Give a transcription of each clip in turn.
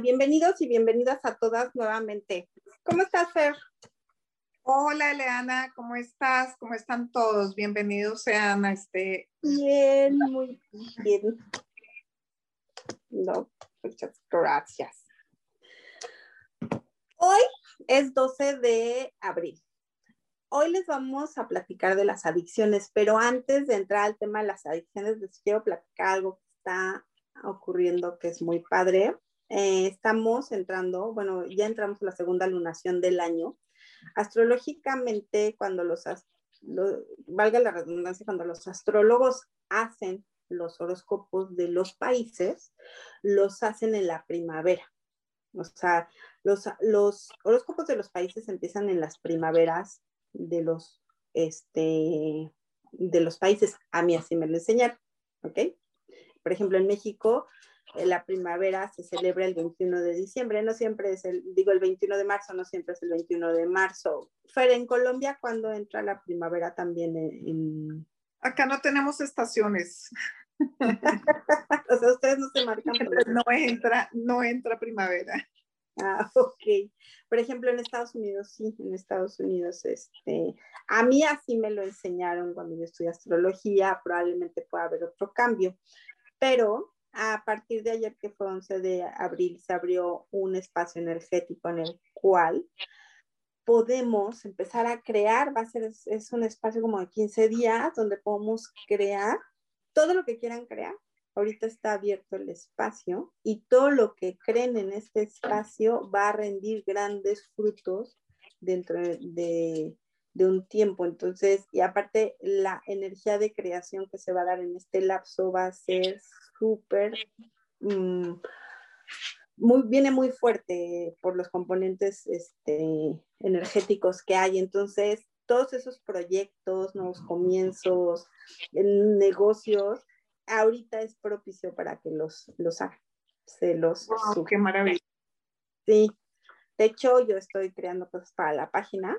Bienvenidos y bienvenidas a todas nuevamente. ¿Cómo estás, Fer? Hola, Eleana, ¿cómo estás? ¿Cómo están todos? Bienvenidos sean a este... Bien, muy bien. No, muchas gracias. Hoy es 12 de abril. Hoy les vamos a platicar de las adicciones, pero antes de entrar al tema de las adicciones, les quiero platicar algo que está ocurriendo que es muy padre. Eh, estamos entrando, bueno, ya entramos a la segunda lunación del año. Astrológicamente, cuando los, valga la redundancia, cuando los astrólogos hacen los horóscopos de los países, los hacen en la primavera. O sea, los, los horóscopos de los países empiezan en las primaveras de los, este, de los países. A mí así me lo enseñaron, ¿ok? Por ejemplo, en México la primavera se celebra el 21 de diciembre, no siempre es el, digo el 21 de marzo, no siempre es el 21 de marzo. Fer, en Colombia, cuando entra la primavera también en... Acá no tenemos estaciones. o sea, ustedes no se marcan. No entra, no entra primavera. Ah, ok. Por ejemplo, en Estados Unidos, sí, en Estados Unidos, este, a mí así me lo enseñaron cuando yo estudié astrología, probablemente pueda haber otro cambio, pero a partir de ayer, que fue 11 de abril, se abrió un espacio energético en el cual podemos empezar a crear, va a ser, es un espacio como de 15 días donde podemos crear todo lo que quieran crear. Ahorita está abierto el espacio y todo lo que creen en este espacio va a rendir grandes frutos dentro de, de un tiempo. Entonces, y aparte la energía de creación que se va a dar en este lapso va a ser súper, mm, muy, viene muy fuerte por los componentes este, energéticos que hay. Entonces, todos esos proyectos, nuevos comienzos, negocios, ahorita es propicio para que los, los hagan. Se los ¡Qué maravilla! Sí. De hecho, yo estoy creando cosas para la página.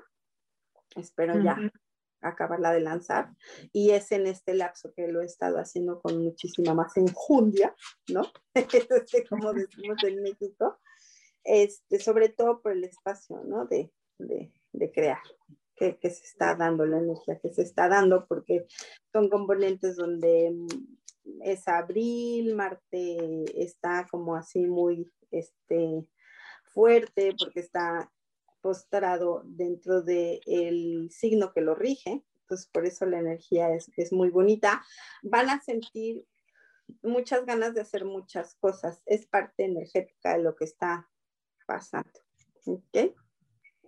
Espero ya acabarla de lanzar y es en este lapso que lo he estado haciendo con muchísima más enjundia, ¿no? este, como decimos en México, este, sobre todo por el espacio, ¿no? De, de, de crear, que, que, se está dando, la energía que se está dando, porque son componentes donde mm, es abril, Marte está como así muy, este, fuerte, porque está postrado dentro del signo que lo rige, entonces por eso la energía es, es muy bonita, van a sentir muchas ganas de hacer muchas cosas, es parte energética de lo que está pasando. ¿Ok?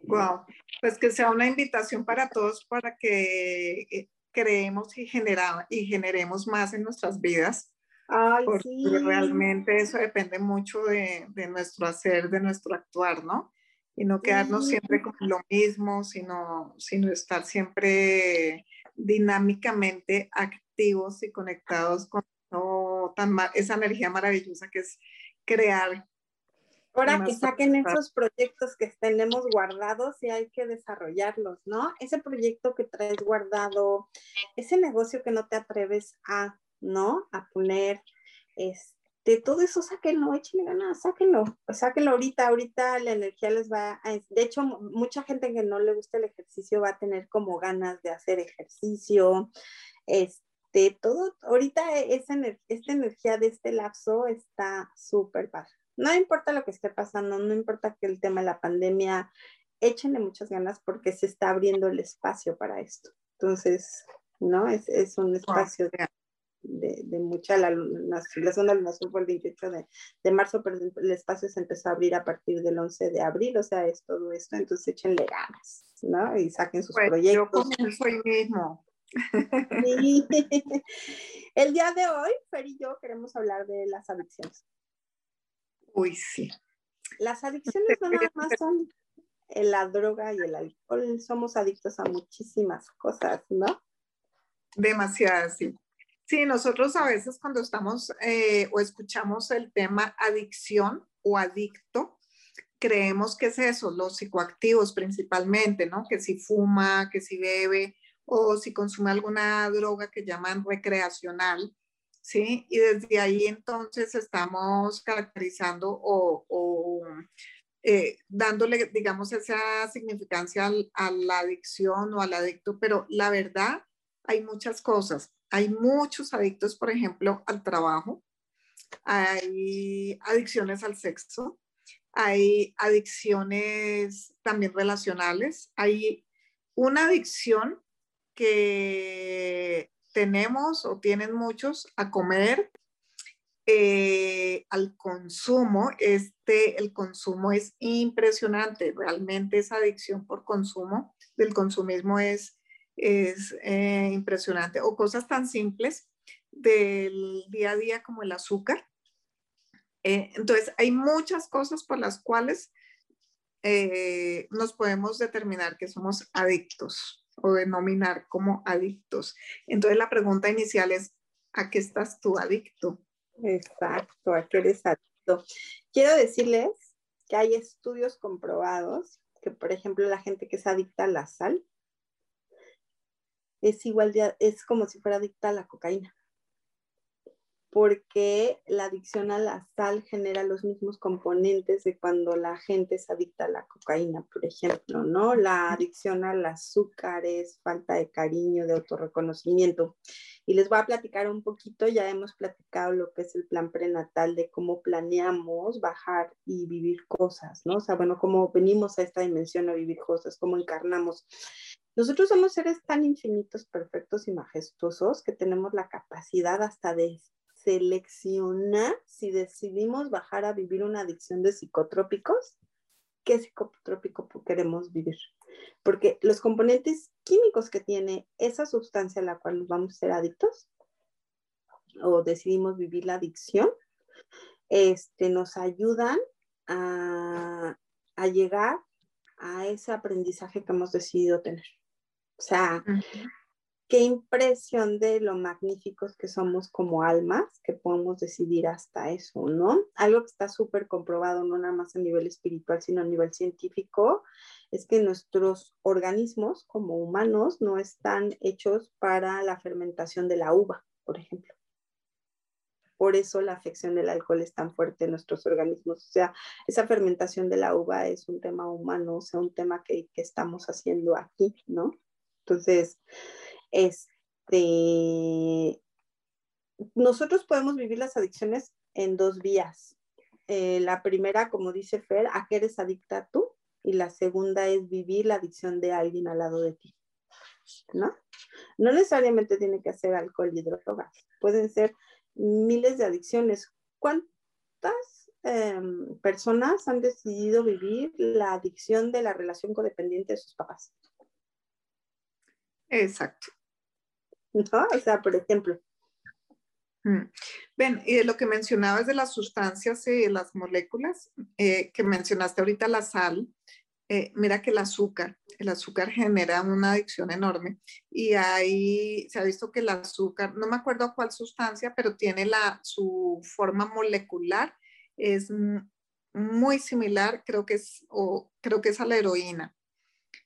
Wow, pues que sea una invitación para todos para que eh, creemos y, genera, y generemos más en nuestras vidas. Ay, porque sí. realmente eso depende mucho de, de, nuestro hacer, de nuestro actuar, ¿no? Y no quedarnos siempre con lo mismo, sino, sino estar siempre dinámicamente activos y conectados con tan, esa energía maravillosa que es crear. Ahora que saquen esos proyectos que tenemos guardados y hay que desarrollarlos, ¿no? Ese proyecto que traes guardado, ese negocio que no te atreves a, ¿no? A poner, este de todo eso sáquenlo, échenle ganas, sáquenlo, sáquenlo ahorita, ahorita la energía les va a, de hecho, mucha gente que no le gusta el ejercicio va a tener como ganas de hacer ejercicio, este, todo, ahorita esa, esta energía de este lapso está súper padre. No importa lo que esté pasando, no importa que el tema de la pandemia échenle muchas ganas porque se está abriendo el espacio para esto. Entonces, ¿no? Es, es un espacio de, de, de mucha, la, la, la segunda lunación fue el 28 de, de, marzo, pero el espacio se empezó a abrir a partir del 11 de abril, o sea, es todo esto, entonces échenle ganas, ¿no? Y saquen sus pues proyectos. Yo soy mismo. Sí. El día de hoy, Fer y yo queremos hablar de las adicciones. Uy, sí. Las adicciones no nada más son la droga y el alcohol, somos adictos a muchísimas cosas, ¿no? Demasiadas, sí. Sí, nosotros a veces cuando estamos eh, o escuchamos el tema adicción o adicto, creemos que es eso, los psicoactivos principalmente, ¿no? Que si fuma, que si bebe o si consume alguna droga que llaman recreacional, ¿sí? Y desde ahí entonces estamos caracterizando o, eh, dándole, digamos, esa significancia a la adicción o al adicto, pero la verdad, hay muchas cosas. Hay muchos adictos, por ejemplo, al trabajo, hay adicciones al sexo, hay adicciones también relacionales, hay una adicción que tenemos o tienen muchos a comer, eh, al consumo. Este, el consumo es impresionante, realmente esa adicción por consumo del consumismo es es eh, impresionante. O cosas tan simples del día a día como el azúcar. Eh, entonces, hay muchas cosas por las cuales eh, nos podemos determinar que somos adictos o denominar como adictos. Entonces, la pregunta inicial es, ¿a qué estás tú adicto? Exacto, ¿a qué eres adicto? Quiero decirles que hay estudios comprobados que, por ejemplo, la gente que es adicta a la sal, es igual es como si fuera adicta a la cocaína. Porque la adicción a la sal genera los mismos componentes de cuando la gente es adicta a la cocaína, por ejemplo, ¿no? La adicción al azúcar es falta de cariño, de autorreconocimiento. Y les voy a platicar un poquito, ya hemos platicado lo que es el plan prenatal, de cómo planeamos bajar y vivir cosas, ¿no? O sea, bueno, cómo venimos a esta dimensión a vivir cosas, cómo encarnamos. Nosotros somos seres tan infinitos, perfectos y majestuosos que tenemos la capacidad hasta de seleccionar si decidimos bajar a vivir una adicción de psicotrópicos, qué psicotrópico queremos vivir. Porque los componentes químicos que tiene esa sustancia a la cual vamos a ser adictos o decidimos vivir la adicción, este, nos ayudan a, a llegar a ese aprendizaje que hemos decidido tener. O sea, qué impresión de lo magníficos que somos como almas, que podemos decidir hasta eso, ¿no? Algo que está súper comprobado, no nada más a nivel espiritual, sino a nivel científico, es que nuestros organismos como humanos no están hechos para la fermentación de la uva, por ejemplo. Por eso la afección del alcohol es tan fuerte en nuestros organismos. O sea, esa fermentación de la uva es un tema humano, o sea, un tema que, que estamos haciendo aquí, ¿no? Entonces, este, nosotros podemos vivir las adicciones en dos vías. Eh, la primera, como dice Fer, a qué eres adicta tú, y la segunda es vivir la adicción de alguien al lado de ti, ¿no? No necesariamente tiene que ser alcohol y drogas, pueden ser miles de adicciones. ¿Cuántas em, personas han decidido vivir la adicción de la relación codependiente de sus papás? Exacto. ¿No? O sea, por ejemplo. Mm. Y de lo que mencionabas de las sustancias y las moléculas, eh, que mencionaste ahorita la sal, eh, mira que el azúcar, el azúcar genera una adicción enorme y ahí se ha visto que el azúcar, no me acuerdo cuál sustancia, pero tiene la, su forma molecular, es muy similar, creo que es, o creo que es a la heroína.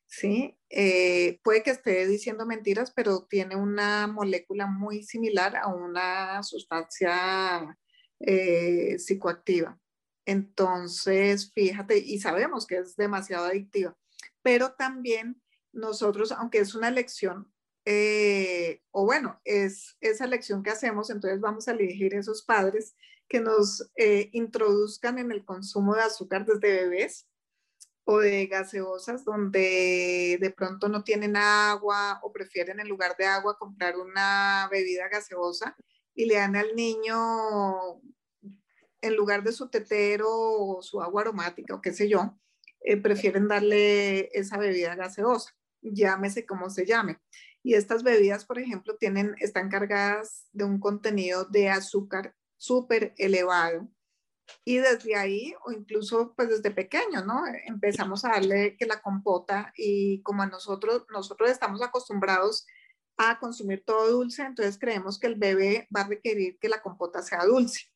¿Sí? Eh, puede que esté diciendo mentiras, pero tiene una molécula muy similar a una sustancia eh, psicoactiva. Entonces, fíjate, y sabemos que es demasiado adictiva, pero también nosotros, aunque es una elección, eh, o bueno, es esa elección que hacemos, entonces vamos a elegir esos padres que nos introduzcan en el consumo de azúcar desde bebés, o de gaseosas donde de pronto no tienen agua o prefieren en lugar de agua comprar una bebida gaseosa y le dan al niño en lugar de su tetero o su agua aromática o qué sé yo, eh, prefieren darle esa bebida gaseosa, llámese como se llame. Y estas bebidas, por ejemplo, tienen, están cargadas de un contenido de azúcar súper elevado y desde ahí, o incluso pues desde pequeño, ¿no? Empezamos a darle que la compota y como a nosotros, nosotros estamos acostumbrados a consumir todo dulce, entonces creemos que el bebé va a requerir que la compota sea dulce,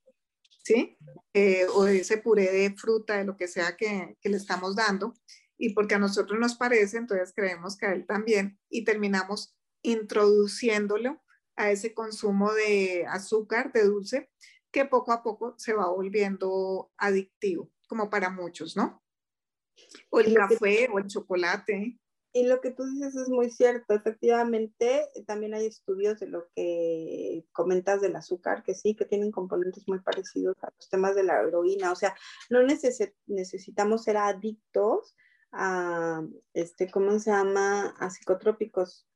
¿sí? Eh, o ese puré de fruta, de lo que sea que, que le estamos dando. Y porque a nosotros nos parece, entonces creemos que a él también y terminamos introduciéndolo a ese consumo de azúcar, de dulce, que poco a poco se va volviendo adictivo, como para muchos, ¿no? O el café o el chocolate. Y lo que tú dices es muy cierto, efectivamente, también hay estudios de lo que comentas del azúcar, que sí, que tienen componentes muy parecidos a los temas de la heroína, o sea, no necesitamos ser adictos a, este, ¿cómo se llama?, a psicotrópicos,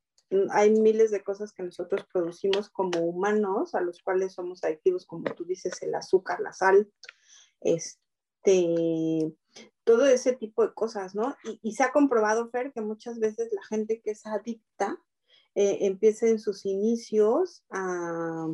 hay miles de cosas que nosotros producimos como humanos, a los cuales somos adictivos, como tú dices, el azúcar, la sal, este, todo ese tipo de cosas, ¿no? Y, se ha comprobado, Fer, que muchas veces la gente que es adicta eh, empieza en sus inicios a,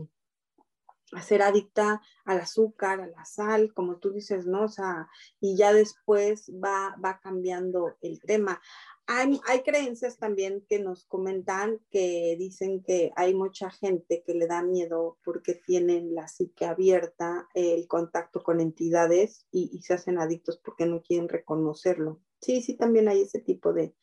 a, ser adicta al azúcar, a la sal, como tú dices, ¿no? O sea, y ya después va, va cambiando el tema. Hay, creencias también que nos comentan que dicen que hay mucha gente que le da miedo porque tienen la psique abierta, el contacto con entidades y, se hacen adictos porque no quieren reconocerlo. Sí, sí, también hay ese tipo de,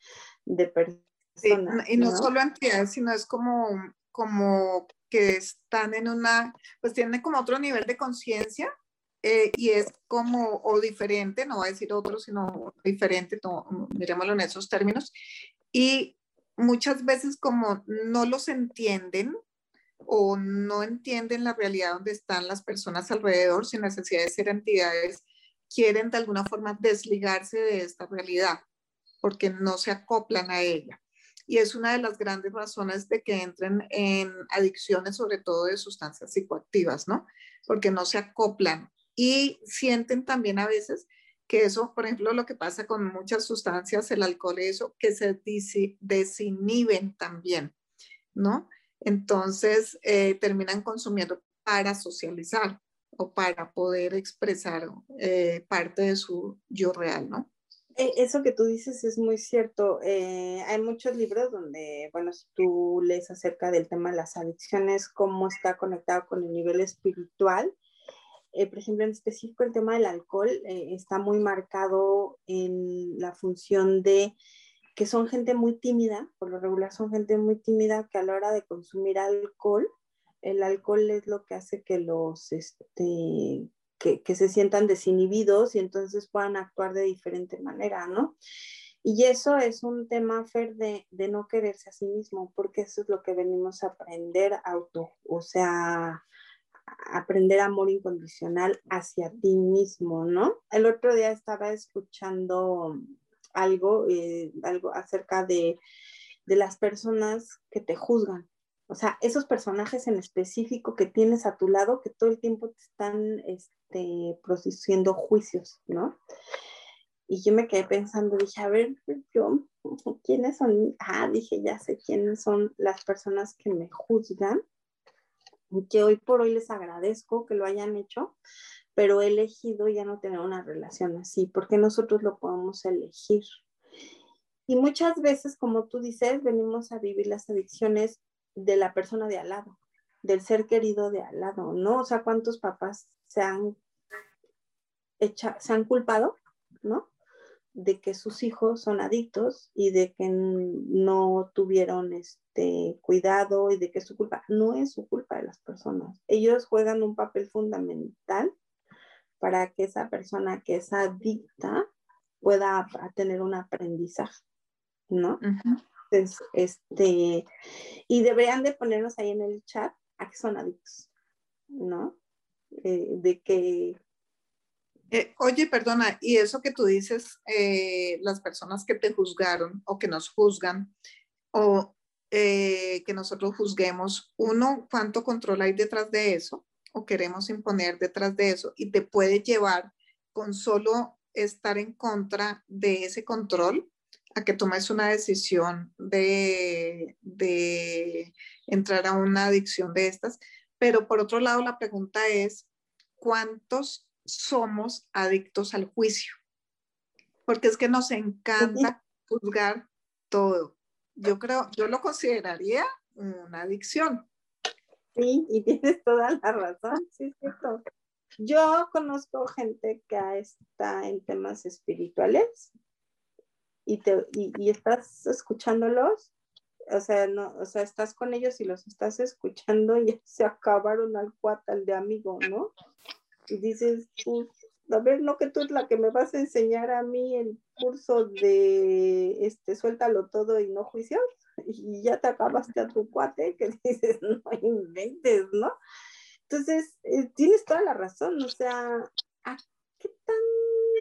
personas. y no, solo entidades, sino es como, como que están en una, pues tienen como otro nivel de conciencia eh, y es como, o diferente, no voy a decir otro, sino diferente, no, miremoslo en esos términos, y muchas veces como no los entienden o no entienden la realidad donde están las personas alrededor sin necesidad de ser entidades, quieren de alguna forma desligarse de esta realidad porque no se acoplan a ella. Y es una de las grandes razones de que entren en adicciones, sobre todo de sustancias psicoactivas, ¿no? Porque no se acoplan y sienten también a veces que eso, por ejemplo, lo que pasa con muchas sustancias, el alcohol y eso, que se desinhiben también, ¿no? Entonces eh, terminan consumiendo para socializar o para poder expresar eh, parte de su yo real, ¿no? E, eso que tú dices es muy cierto. Eh, hay muchos libros donde, bueno, si tú lees acerca del tema de las adicciones, cómo está conectado con el nivel espiritual, eh, por ejemplo, en específico el tema del alcohol eh, está muy marcado en la función de que son gente muy tímida, por lo regular son gente muy tímida que a la hora de consumir alcohol, el alcohol es lo que hace que los, este, que, se sientan desinhibidos y entonces puedan actuar de diferente manera, ¿no? Y eso es un tema, Fer, de, de, no quererse a sí mismo, porque eso es lo que venimos a aprender auto, o sea, aprender amor incondicional hacia ti mismo, ¿no? El otro día estaba escuchando algo, eh, algo acerca de, las personas que te juzgan. O sea, esos personajes en específico que tienes a tu lado que todo el tiempo te están este, produciendo juicios, ¿no? Y yo me quedé pensando, dije, a ver, yo, ¿quiénes son? Ah, dije, ya sé quiénes son las personas que me juzgan que hoy por hoy les agradezco que lo hayan hecho, pero he elegido ya no tener una relación así, porque nosotros lo podemos elegir. Y muchas veces, como tú dices, venimos a vivir las adicciones de la persona de al lado, del ser querido de al lado, ¿no? O sea, ¿cuántos papás se han, se han culpado, ¿no? de que sus hijos son adictos y de que no tuvieron este cuidado y de que su culpa no es su culpa de las personas. Ellos juegan un papel fundamental para que esa persona que es adicta pueda tener un aprendizaje, ¿no? Entonces, este, y deberían de ponernos ahí en el chat a que son adictos, ¿no? Eh, de que Eh, oye, perdona, y eso que tú dices, eh, las personas que te juzgaron o que nos juzgan, o que nosotros juzguemos, uno, ¿cuánto control hay detrás de eso? O queremos imponer detrás de eso y te puede llevar con solo estar en contra de ese control a que tomes una decisión de, de entrar a una adicción de estas. Pero por otro lado, la pregunta es, ¿cuántos somos adictos al juicio? Porque es que nos encanta juzgar todo yo creo, yo lo consideraría una adicción. Sí, y tienes toda la razón, sí, es cierto. Yo conozco gente que está en temas espirituales y, te, y, estás escuchándolos, o sea, no, o sea, estás con ellos y los estás escuchando y se acabaron al cuatal de amigo, ¿no? Y dices, a ver, no que tú es la que me vas a enseñar a mí el curso de este suéltalo todo y no juicios y ya te acabaste a tu cuate que dices no inventes, ¿no? Entonces, eh, tienes toda la razón, o sea,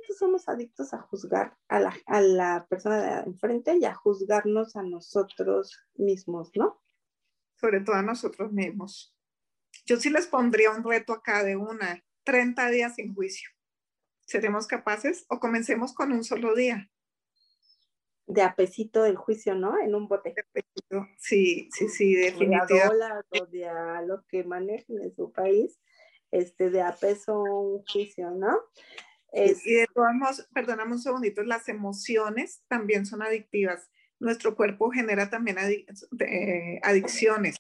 ¿a somos adictos a juzgar a la, a la persona de enfrente y a juzgarnos a nosotros mismos, ¿no? Sobre todo a nosotros mismos. Yo sí les pondría un reto acá de una, 30 días sin juicio. ¿Seremos capaces o comencemos con un solo día? De apesito del juicio, ¿no? En un bote. Sí, sí, sí, definitivamente. O de a lo que manejen en su país, este, de a peso un juicio, ¿no? Y de todos modos, perdóname un segundito, las emociones también son adictivas. Nuestro cuerpo genera también eh, adicciones.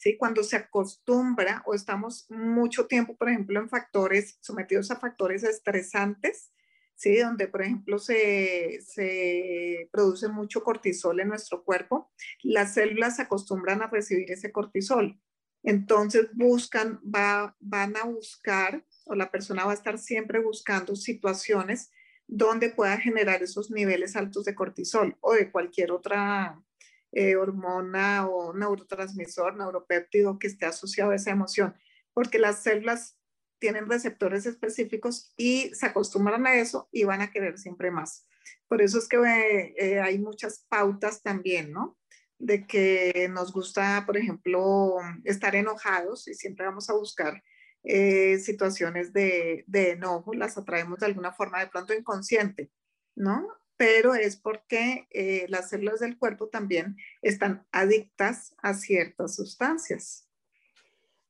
¿sí? Cuando se acostumbra o estamos mucho tiempo, por ejemplo, en factores, sometidos a factores estresantes, ¿sí? Donde, por ejemplo, se, se produce mucho cortisol en nuestro cuerpo, las células se acostumbran a recibir ese cortisol. Entonces buscan, va, van a buscar, o la persona va a estar siempre buscando situaciones donde pueda generar esos niveles altos de cortisol o de cualquier otra eh, hormona o neurotransmisor, neuropéptido que esté asociado a esa emoción, porque las células tienen receptores específicos y se acostumbran a eso y van a querer siempre más. Por eso es que eh, eh, hay muchas pautas también, ¿no? De que nos gusta, por ejemplo, estar enojados y siempre vamos a buscar situaciones de, de enojo, las atraemos de alguna forma de pronto inconsciente, ¿no? pero es porque eh, las células del cuerpo también están adictas a ciertas sustancias.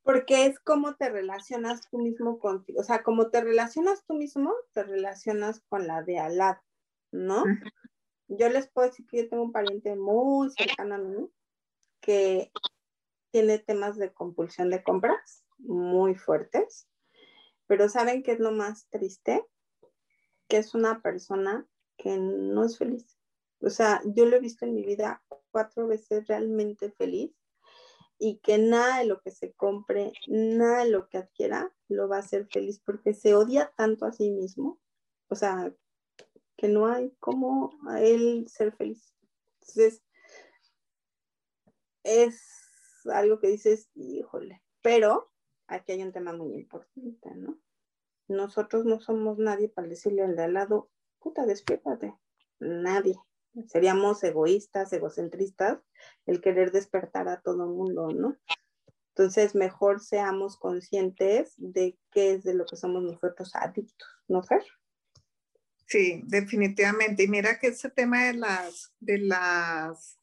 Porque es como te relacionas tú mismo contigo, o sea, como te relacionas tú mismo, te relacionas con la de al lado, ¿no? Yo les puedo decir que yo tengo un pariente muy cercano a mí que tiene temas de compulsión de compras muy fuertes, pero ¿saben qué es lo más triste? Que es una persona que no es feliz. O sea, yo lo he visto en mi vida cuatro veces realmente feliz y que nada de lo que se compre, nada de lo que adquiera lo va a hacer feliz porque se odia tanto a sí mismo. O sea, que no hay como a él ser feliz. Entonces, es algo que dices, híjole, pero aquí hay un tema muy importante, ¿no? Nosotros no somos nadie para decirle al de al lado, puta, despiértate. Nadie. Seríamos egoístas, egocentristas, el querer despertar a todo el mundo, ¿no? Entonces, mejor seamos conscientes de qué es de lo que somos nosotros adictos, ¿no, Fer? Sí, definitivamente. Y mira que ese tema de las, de las,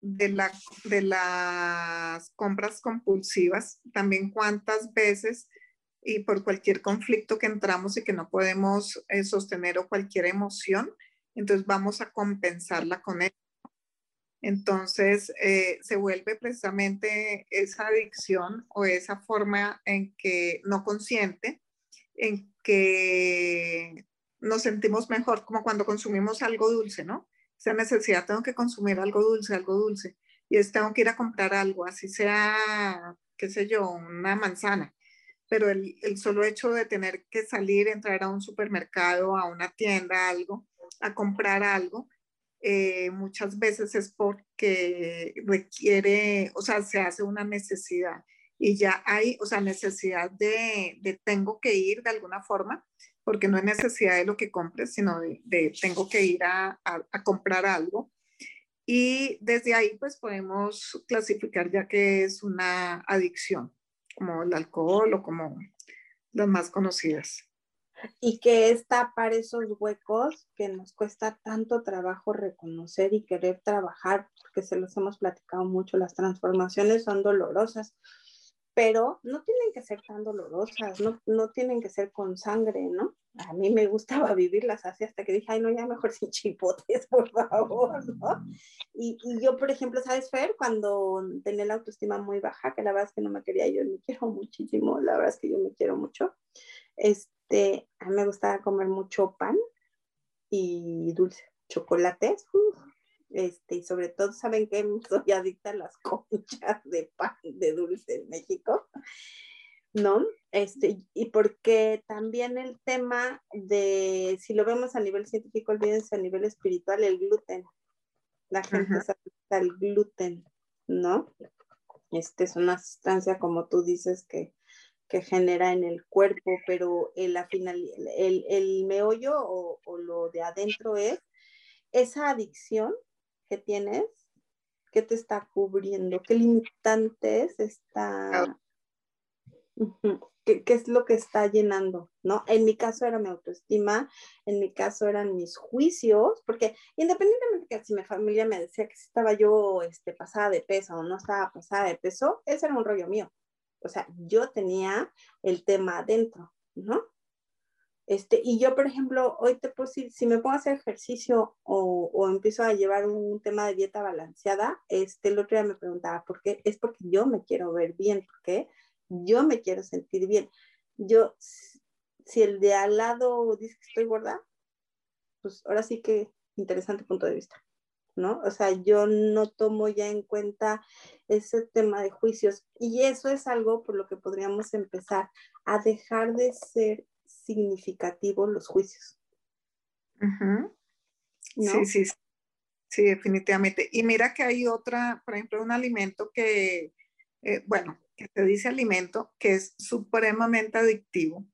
de, la, de las compras compulsivas, también cuántas veces y por cualquier conflicto que entramos y que no podemos eh, sostener o cualquier emoción, entonces vamos a compensarla con él. Entonces eh, se vuelve precisamente esa adicción o esa forma en que no consciente, en que nos sentimos mejor, como cuando consumimos algo dulce, ¿no? Esa necesidad, tengo que consumir algo dulce, algo dulce, y es tengo que ir a comprar algo, así sea, qué sé yo, una manzana pero el, el, solo hecho de tener que salir, entrar a un supermercado, a una tienda, algo, a comprar algo, eh, muchas veces es porque requiere, o sea, se hace una necesidad. y ya hay, o sea, necesidad de, de tengo que ir de alguna forma, porque no es necesidad de lo que compres, sino de, de tengo que ir a, a, a, comprar algo. Y desde ahí pues podemos clasificar ya que es una adicción, como el alcohol o como las más conocidas. Y que es tapar esos huecos que nos cuesta tanto trabajo reconocer y querer trabajar, porque se los hemos platicado mucho, las transformaciones son dolorosas, pero no tienen que ser tan dolorosas, no, no tienen que ser con sangre, ¿no? A mí me gustaba vivirlas así hasta que dije, ay, no, ya mejor sin chipotes, por favor. Y, yo, por ejemplo, ¿sabes, Fer? Cuando tenía la autoestima muy baja, que la verdad es que no me quería, yo me quiero muchísimo, la verdad es que yo me quiero mucho, este, a mí me gustaba comer mucho pan y dulce, chocolates, este, y sobre todo, ¿saben que Soy adicta a las conchas de pan de dulce en México, ¿no? Este, y porque también el tema de, si lo vemos a nivel científico, olvídense a nivel espiritual, el gluten. La gente se adicta al gluten, ¿no? Este es una sustancia, como tú dices, que, que genera en el cuerpo, pero el, el, el meollo o, o lo de adentro es esa adicción que tienes, qué te está cubriendo, qué limitantes está, ¿Qué, qué, es lo que está llenando, ¿no? En mi caso era mi autoestima, en mi caso eran mis juicios, porque independientemente que si mi familia me decía que estaba yo este, pasada de peso o no estaba pasada de peso, ese era un rollo mío. O sea, yo tenía el tema adentro, ¿no? Este, y yo, por ejemplo, hoy te puedo decir, si me pongo a hacer ejercicio o, o, empiezo a llevar un tema de dieta balanceada, este, el otro día me preguntaba, ¿por qué? Es porque yo me quiero ver bien, porque yo me quiero sentir bien. Yo, si el de al lado dice que estoy gorda, pues ahora sí que interesante punto de vista, ¿no? O sea, yo no tomo ya en cuenta ese tema de juicios y eso es algo por lo que podríamos empezar a dejar de ser significativos los juicios. Uh -huh. ¿No? Sí, sí, sí, definitivamente. Y mira que hay otra, por ejemplo, un alimento que, eh, bueno, que se dice alimento, que es supremamente adictivo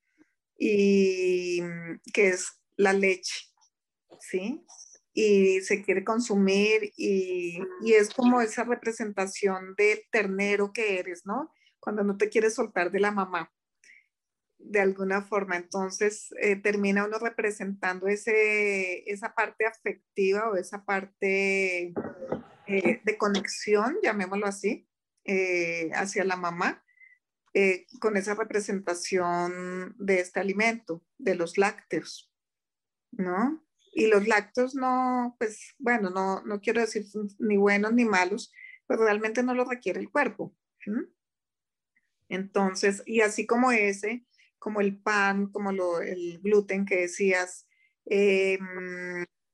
y que es la leche, ¿sí? Y se quiere consumir y, y es como esa representación del ternero que eres, ¿no? Cuando no te quieres soltar de la mamá de alguna forma. Entonces eh, termina uno representando ese, esa parte afectiva o esa parte eh, de conexión, llamémoslo así, eh, hacia la mamá, eh, con esa representación de este alimento, de los lácteos, ¿no? Y los lácteos no, pues bueno, no, no quiero decir ni buenos ni malos, pero realmente no lo requiere el cuerpo. Entonces, y así como ese, como el pan, como el gluten que decías, eh,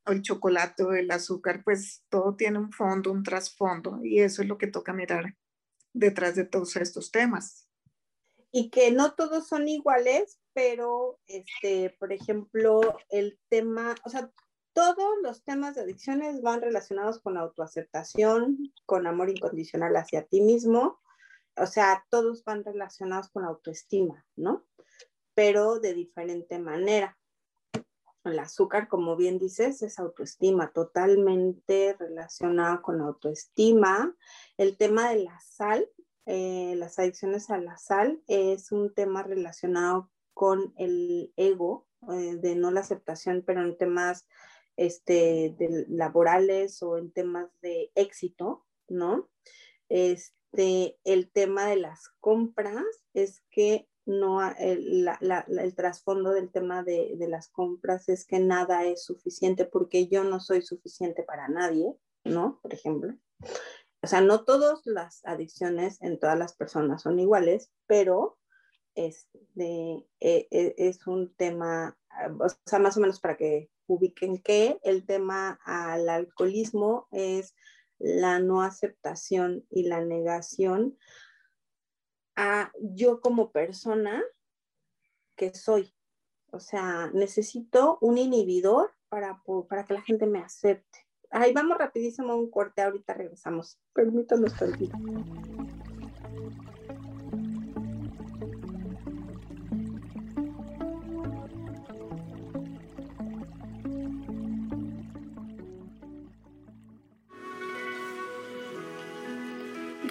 o el chocolate o el azúcar, pues todo tiene un fondo, un trasfondo, y eso es lo que toca mirar detrás de todos estos temas. Y que no todos son iguales, pero, este, por ejemplo, el tema, o sea, todos los temas de adicciones van relacionados con autoaceptación, con amor incondicional hacia ti mismo, o sea, todos van relacionados con autoestima, ¿no? Pero de diferente manera. El azúcar, como bien dices, es autoestima, totalmente relacionado con autoestima. El tema de la sal, eh, las adicciones a la sal, es un tema relacionado con el ego, eh, de no la aceptación, pero en temas este, de laborales o en temas de éxito, ¿no? Este, el tema de las compras es que no, el, la, la, el trasfondo del tema de, de, las compras es que nada es suficiente porque yo no soy suficiente para nadie, ¿no? Por ejemplo. O sea, no todas las adicciones en todas las personas son iguales, pero este, e, e, es un tema, o sea, más o menos para que ubiquen que el tema al alcoholismo es la no aceptación y la negación a yo como persona que soy. O sea, necesito un inhibidor para, para que la gente me acepte. Ahí vamos rapidísimo un corte, ahorita regresamos. Permítanos tantito.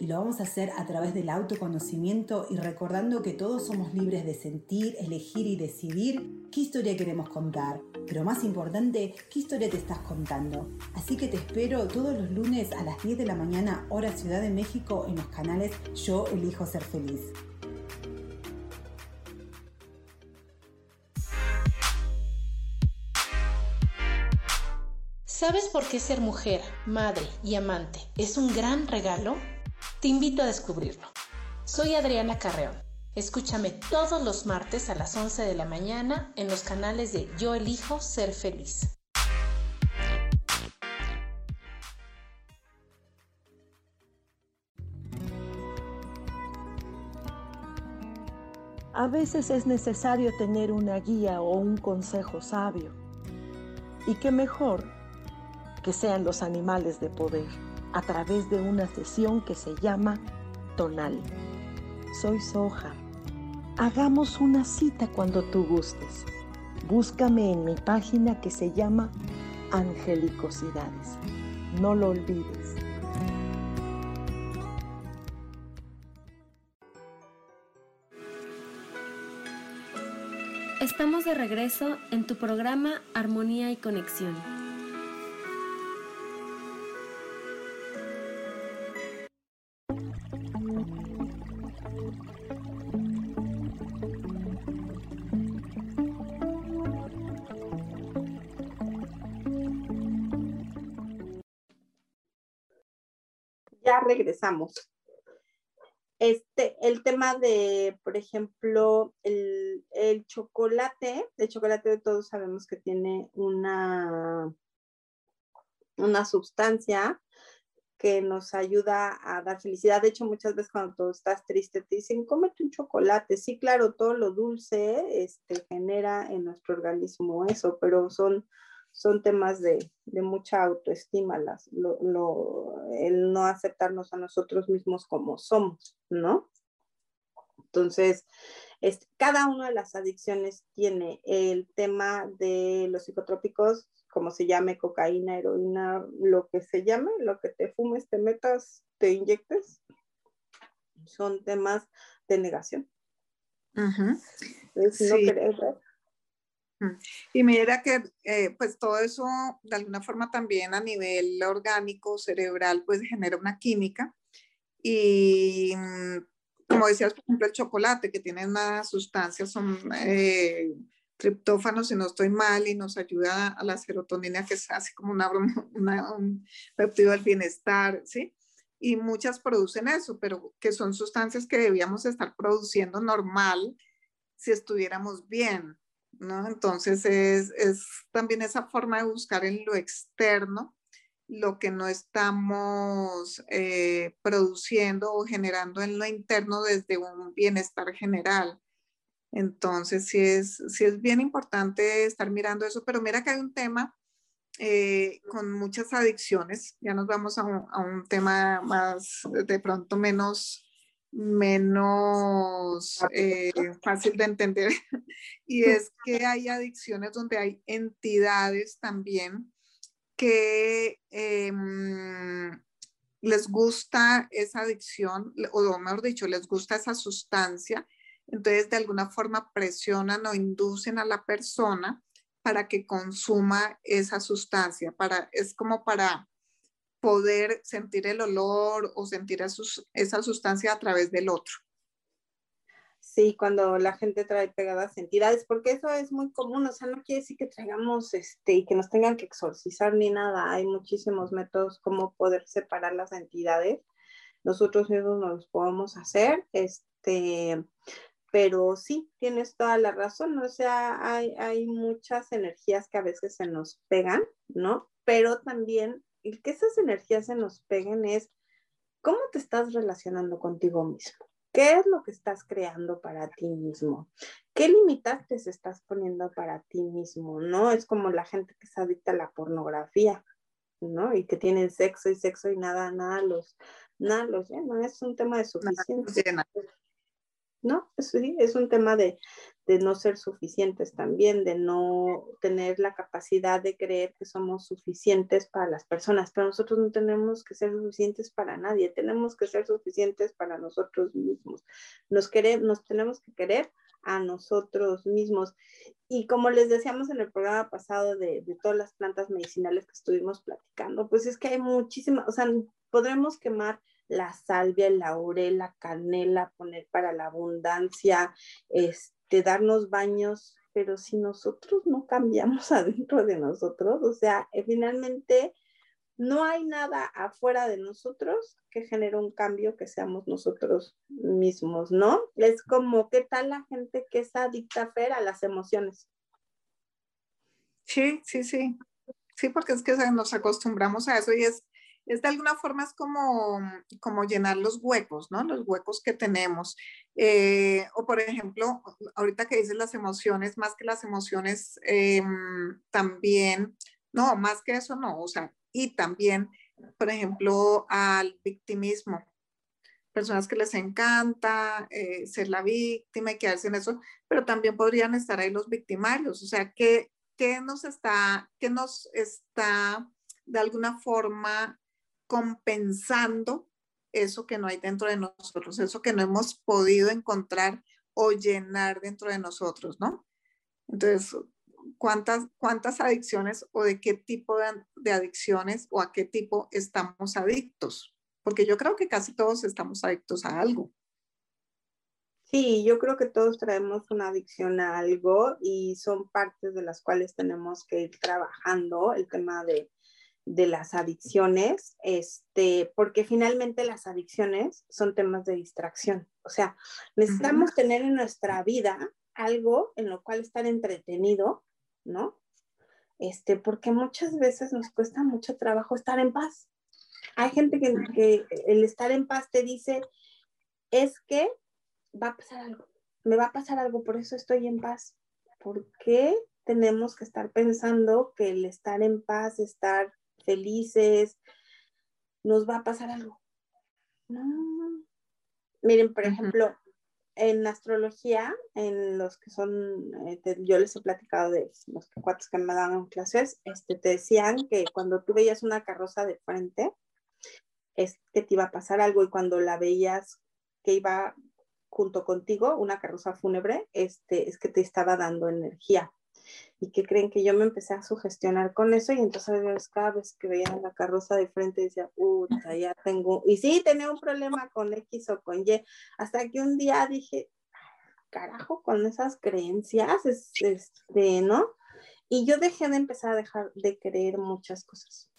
Y lo vamos a hacer a través del autoconocimiento y recordando que todos somos libres de sentir, elegir y decidir qué historia queremos contar. Pero más importante, qué historia te estás contando. Así que te espero todos los lunes a las 10 de la mañana, hora Ciudad de México, en los canales Yo Elijo Ser Feliz. ¿Sabes por qué ser mujer, madre y amante es un gran regalo? Te invito a descubrirlo. Soy Adriana Carreón. Escúchame todos los martes a las 11 de la mañana en los canales de Yo elijo ser feliz. A veces es necesario tener una guía o un consejo sabio. Y qué mejor que sean los animales de poder a través de una sesión que se llama Tonal. Soy Soja. Hagamos una cita cuando tú gustes. Búscame en mi página que se llama Angelicosidades. No lo olvides. Estamos de regreso en tu programa Armonía y Conexión. Regresamos. Este, el tema de, por ejemplo, el, el chocolate, el chocolate todos sabemos que tiene una, una sustancia que nos ayuda a dar felicidad. De hecho, muchas veces cuando tú estás triste te dicen, cómete un chocolate. Sí, claro, todo lo dulce este, genera en nuestro organismo eso, pero son son temas de, mucha autoestima, las, el no aceptarnos a nosotros mismos como somos, ¿no? Entonces, cada una de las adicciones tiene el tema de los psicotrópicos, como se llame, cocaína, heroína, lo que se llame, lo que te fumes, te metas, te inyectes, son temas de negación. Y mira que eh, pues todo eso de alguna forma también a nivel orgánico, cerebral, pues genera una química. Y mm, como decías, por ejemplo, el chocolate que tiene una sustancia, son eh, triptófanos, si no estoy mal, y nos ayuda a la serotonina, que es así como una, una, un peptido del bienestar, ¿sí? Y muchas producen eso, pero que son sustancias que debíamos estar produciendo normal si estuviéramos bien. ¿No? Entonces es, también esa forma de buscar en lo externo lo que no estamos eh, produciendo o generando en lo interno desde un bienestar general. Entonces, sí es, sí es bien importante estar mirando eso, pero mira que hay un tema eh, con muchas adicciones, ya nos vamos a un, a un tema más, de pronto menos menos eh, fácil de entender. Y es que hay adicciones donde hay entidades también que em, les gusta esa adicción o mejor dicho les gusta esa sustancia. Entonces de alguna forma presionan o inducen a la persona para que consuma esa sustancia para es como para poder sentir el olor o sentir esa sustancia a través del otro. Sí, cuando la gente trae pegadas entidades, porque eso es muy común, o sea, no quiere decir que traigamos este y que nos tengan que exorcizar ni nada, hay muchísimos métodos como poder separar las entidades, nosotros mismos nos los podemos hacer, este, pero sí, tienes toda la razón, o sea, hay, hay muchas energías que a veces se nos pegan, ¿no? Pero también el que esas energías se nos peguen es cómo te estás relacionando contigo mismo, ¿Qué es lo que estás creando para ti mismo? ¿Qué limitantes estás poniendo para ti mismo? ¿No? Es como la gente que se adicta a la pornografía, ¿no? Y que tienen sexo y sexo y nada, nada los, nada los llena. Es un tema de suficiencia. ¿no? Sí, es un tema de, no ser suficientes también, de no tener la capacidad de creer que somos suficientes para las personas, pero nosotros no tenemos que ser suficientes para nadie, tenemos que ser suficientes para nosotros mismos. Nos, queremos, nos tenemos que querer a nosotros mismos. Y como les decíamos en el programa pasado de, de todas las plantas medicinales que estuvimos platicando, pues es que hay muchísimas, o sea, podremos quemar la salvia, el laurel, la canela, poner para la abundancia, este, darnos baños, pero si nosotros no cambiamos adentro de nosotros, o sea, eh, finalmente no hay nada afuera de nosotros que genere un cambio que seamos nosotros mismos, ¿no? Es como, ¿qué tal la gente que es adicta a las emociones? Sí, sí, sí. Sí, porque es que nos acostumbramos a eso y es es de alguna forma es como, como llenar los huecos, ¿no? Los huecos que tenemos. Eh, o por ejemplo, ahorita que dices las emociones, más que las emociones, em, también, no, más que eso no, o sea, y también, por ejemplo, al victimismo. Personas que les encanta eh, ser la víctima y quedarse en eso, pero también podrían estar ahí los victimarios. O sea, ¿qué, qué nos está, qué nos está de alguna forma compensando eso que no hay dentro de nosotros, eso que no hemos podido encontrar o llenar dentro de nosotros, ¿no? Entonces, ¿cuántas, cuántas adicciones o de qué tipo de, adicciones o a qué tipo estamos adictos? Porque yo creo que casi todos estamos adictos a algo. Sí, yo creo que todos traemos una adicción a algo y son partes de las cuales tenemos que ir trabajando el tema de de las adicciones, este, porque finalmente las adicciones son temas de distracción. O sea, necesitamos tener en nuestra vida algo en lo cual estar entretenido, ¿no? Este, porque muchas veces nos cuesta mucho trabajo estar en paz. Hay gente que, que el estar en paz te dice, es que va a pasar algo, me va a pasar algo, por eso estoy en paz. ¿Por qué tenemos que estar pensando que el estar en paz, estar felices, nos va a pasar algo. Miren, por ejemplo, en astrología, en los que son, eh, yo les he platicado de los cuatro que me daban clases, este, te decían que cuando tú veías una carroza de frente, es que te iba a pasar algo y cuando la veías que iba junto contigo, una carroza fúnebre, este, es que te estaba dando energía y que creen que yo me empecé a sugestionar con eso y entonces cada vez que veía la carroza de frente decía, puta, ya tengo, y sí, tenía un problema con X o con Y, hasta que un día dije, carajo, con esas creencias, este, ¿no? Y yo dejé de empezar a dejar de creer muchas cosas.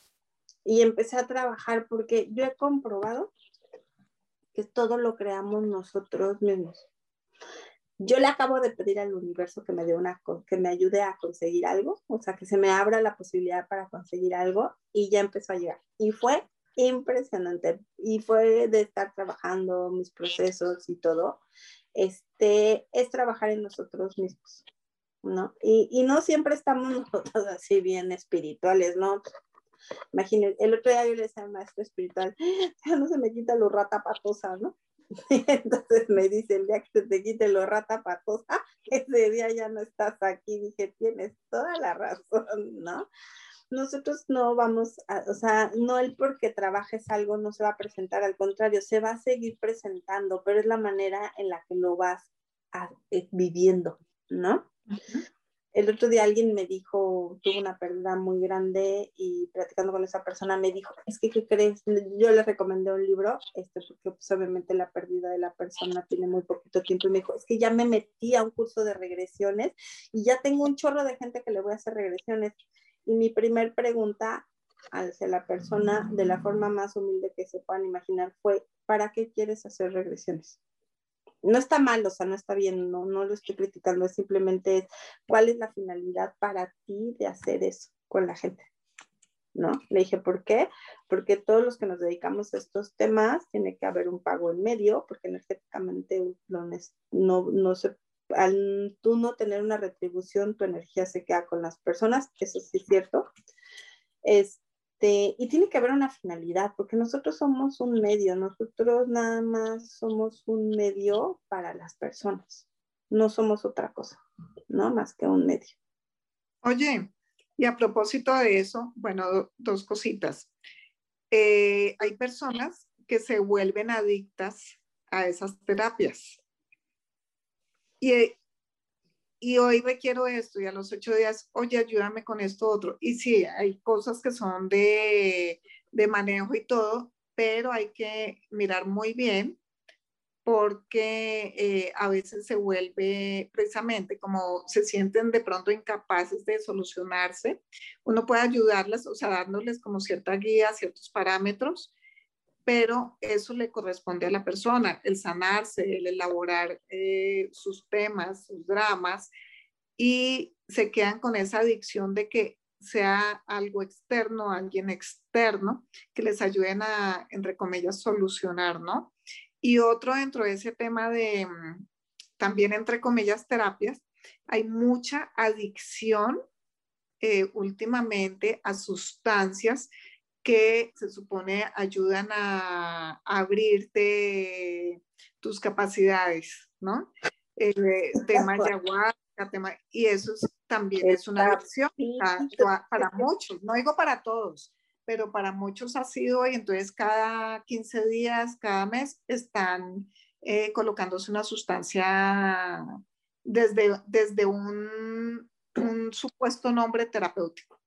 Y empecé a trabajar porque yo he comprobado que todo lo creamos nosotros mismos yo le acabo de pedir al universo que me dé una que me ayude a conseguir algo, o sea, que se me abra la posibilidad para conseguir algo y ya empezó a llegar. Y fue impresionante y fue de estar trabajando mis procesos y todo. Este es trabajar en nosotros mismos, ¿no? Y, y no siempre estamos nosotros así bien espirituales, ¿no? Imagínense, el otro día yo le decía al maestro espiritual, ya no se me quita lo rata patosa, ¿no? Entonces me dice, el día que te quite lo rata patosa, ese día ya no estás aquí. Dije, tienes toda la razón, ¿no? Nosotros no vamos o sea, no el porque trabajes algo no se va a presentar, al contrario, se va a seguir presentando, pero es la manera en la que lo vas eh, viviendo, ¿no? El otro día alguien me dijo, tuvo una pérdida muy grande y platicando con esa persona me dijo, es que, ¿qué crees? Yo le recomendé un libro, este, porque pues, obviamente la pérdida de la persona tiene muy poquito tiempo y me dijo, es que ya me metí a un curso de regresiones y ya tengo un chorro de gente que le voy a hacer regresiones. Y mi primer pregunta hacia la persona, de la forma más humilde que se puedan imaginar, fue, ¿para qué quieres hacer regresiones? No está mal, o sea, no está bien, no, no lo estoy criticando, es simplemente cuál es la finalidad para ti de hacer eso con la gente. ¿no? Le dije, ¿por qué? Porque todos los que nos dedicamos a estos temas tiene que haber un pago en medio, porque energéticamente no, no, al tú no tener una retribución, tu energía se queda con las personas, eso sí es cierto. Este, y tiene que haber una finalidad, porque nosotros somos un medio, nosotros nada más somos un medio para las personas, no somos otra cosa, ¿no? Más que un medio. Oye, y a propósito de eso, bueno, dos cositas. Eh, hay personas que se vuelven adictas a esas terapias. Y, y hoy requiero esto y a los ocho días, oye, ayúdame con esto otro. Y sí, hay cosas que son de, de manejo y todo, pero hay que mirar muy bien porque eh, a veces se vuelve precisamente como se sienten de pronto incapaces de solucionarse, uno puede ayudarlas, o sea, dándoles como cierta guía, ciertos parámetros, pero eso le corresponde a la persona, el sanarse, el elaborar eh, sus temas, sus dramas, y se quedan con esa adicción de que sea algo externo, alguien externo, que les ayuden a, entre comillas, solucionar, ¿no? Y otro dentro de ese tema de, mm, también entre comillas, terapias, hay mucha adicción eh, últimamente a sustancias que se supone ayudan a, abrirte tus capacidades, ¿no? El eh, tema ayahuasca, tema, y eso también es una adicción para, para muchos, no digo para todos, pero para muchos ha sido y entonces cada 15 días, cada mes están eh, colocándose una sustancia desde, desde un, un supuesto nombre terapéutico.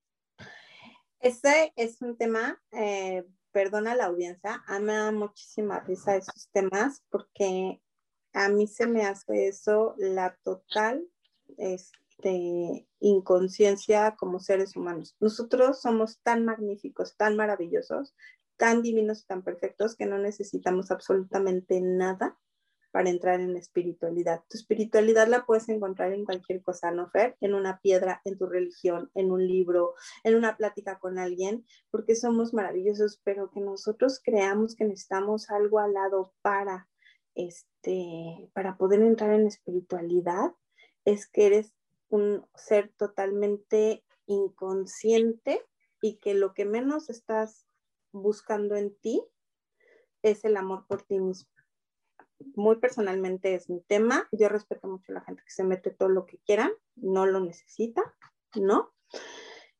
Ese es un tema, eh, perdona la audiencia, a mí me da muchísima risa esos temas porque a mí se me hace eso la total, este, inconsciencia como seres humanos. Nosotros somos tan magníficos, tan maravillosos, tan divinos y tan perfectos que no necesitamos absolutamente nada para entrar en espiritualidad. Tu espiritualidad la puedes encontrar en cualquier cosa, ¿no, Fer? En una piedra, en tu religión, en un libro, en una plática con alguien, porque somos maravillosos, pero que nosotros creamos que necesitamos algo al lado para, este, para poder entrar en espiritualidad, es que eres un ser totalmente inconsciente y que lo que menos estás buscando en ti es el amor por ti mismo. Muy personalmente es mi tema. Yo respeto mucho a la gente que se mete todo lo que quieran, no lo necesita, ¿no?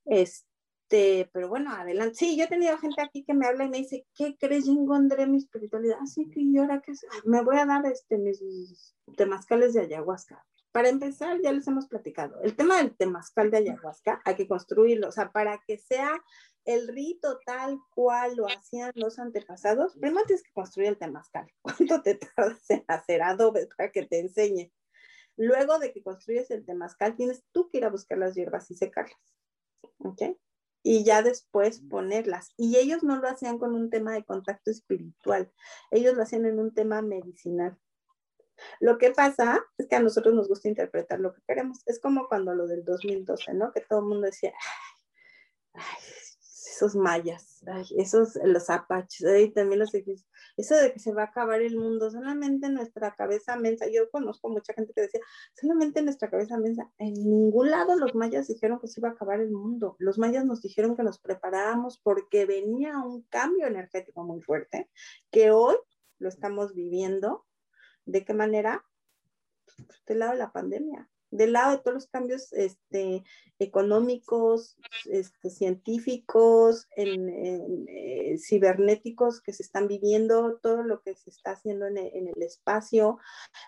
Este, pero bueno, adelante. Sí, yo he tenido gente aquí que me habla y me dice, ¿qué crees? Yo encontré mi espiritualidad. Así que yo ahora que me voy a dar este, mis temazcales de ayahuasca. Para empezar, ya les hemos platicado, el tema del temazcal de ayahuasca hay que construirlo, o sea, para que sea el rito tal cual lo hacían los antepasados, primero tienes que construir el temazcal. ¿Cuánto te tardas en hacer adobe para que te enseñe? Luego de que construyes el temazcal, tienes tú que ir a buscar las hierbas y secarlas. ¿Ok? Y ya después ponerlas. Y ellos no lo hacían con un tema de contacto espiritual, ellos lo hacían en un tema medicinal. Lo que pasa es que a nosotros nos gusta interpretar lo que queremos. Es como cuando lo del 2012, ¿no? Que todo el mundo decía, ay, esos mayas, ay, esos, los apaches, ay, también los eso de que se va a acabar el mundo, solamente en nuestra cabeza mensa. Yo conozco mucha gente que decía, solamente en nuestra cabeza mensa. En ningún lado los mayas dijeron que se iba a acabar el mundo. Los mayas nos dijeron que nos preparáramos porque venía un cambio energético muy fuerte, que hoy lo estamos viviendo ¿De qué manera? Del lado de la pandemia, del lado de todos los cambios este, económicos, este, científicos, en, eh, cibernéticos que se están viviendo, todo lo que se está haciendo en, el espacio.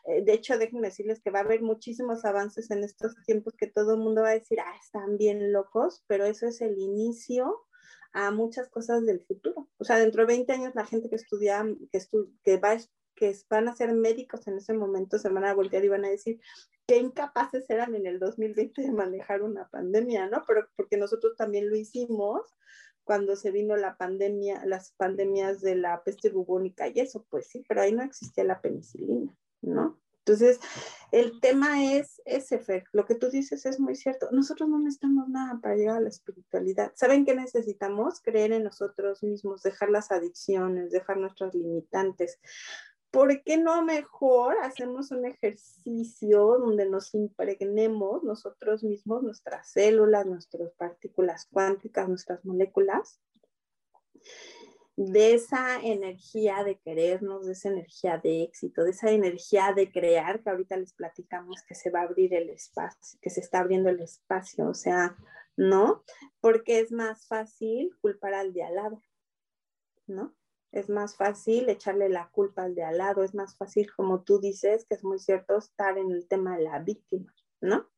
Eh, de hecho, déjenme decirles que va a haber muchísimos avances en estos tiempos que todo el mundo va a decir, ah, están bien locos, pero eso es el inicio a muchas cosas del futuro. O sea, dentro de 20 años la gente que estudia, que, que va a que van a ser médicos en ese momento se van a voltear y van a decir qué incapaces eran en el 2020 de manejar una pandemia, ¿no? Pero porque nosotros también lo hicimos cuando se vino la pandemia, las pandemias de la peste bubónica y eso, pues sí, pero ahí no existía la penicilina, ¿no? Entonces, el tema es ese, Fer, lo que tú dices es muy cierto. Nosotros no necesitamos nada para llegar a la espiritualidad. ¿Saben qué necesitamos? Creer en nosotros mismos, dejar las adicciones, dejar nuestras limitantes. ¿Por qué no mejor hacemos un ejercicio donde nos impregnemos nosotros mismos, nuestras células, nuestras partículas cuánticas, nuestras moléculas? de esa energía de querernos, de esa energía de éxito, de esa energía de crear, que ahorita les platicamos que se va a abrir el espacio, que se está abriendo el espacio, o sea, ¿no? Porque es más fácil culpar al de al lado, ¿no? Es más fácil echarle la culpa al de al lado, es más fácil, como tú dices, que es muy cierto, estar en el tema de la víctima, ¿no?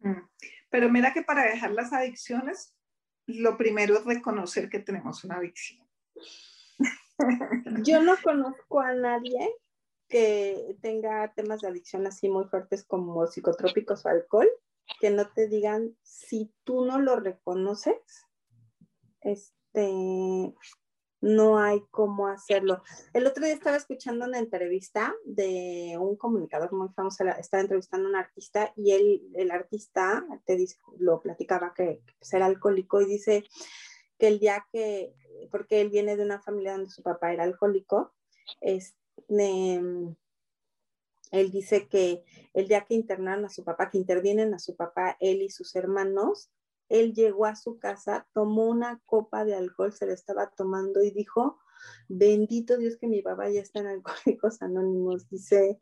Mm. Pero mira que para dejar las adicciones, lo primero es reconocer que tenemos una adicción. Yo no conozco a nadie que tenga temas de adicción así muy fuertes como psicotrópicos o alcohol, que no te digan si tú no lo reconoces, este, no hay cómo hacerlo. El otro día estaba escuchando una entrevista de un comunicador muy famoso, estaba entrevistando a un artista y él, el artista te lo platicaba que, que era alcohólico y dice que el día que porque él viene de una familia donde su papá era alcohólico, es, él dice que el día que internan a su papá, que intervienen a su papá, él y sus hermanos, él llegó a su casa, tomó una copa de alcohol, se la estaba tomando y dijo, bendito Dios que mi papá ya está en Alcohólicos Anónimos. Dice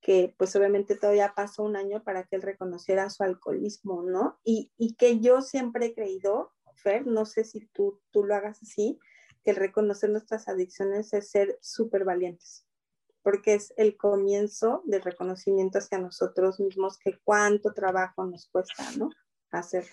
que pues obviamente todavía pasó un año para que él reconociera su alcoholismo, ¿no? Y, que yo siempre he creído Fer, no sé si tú, tú lo hagas así, que el reconocer nuestras adicciones es ser súper valientes, porque es el comienzo del reconocimiento hacia nosotros mismos, que cuánto trabajo nos cuesta, ¿no? Hacer.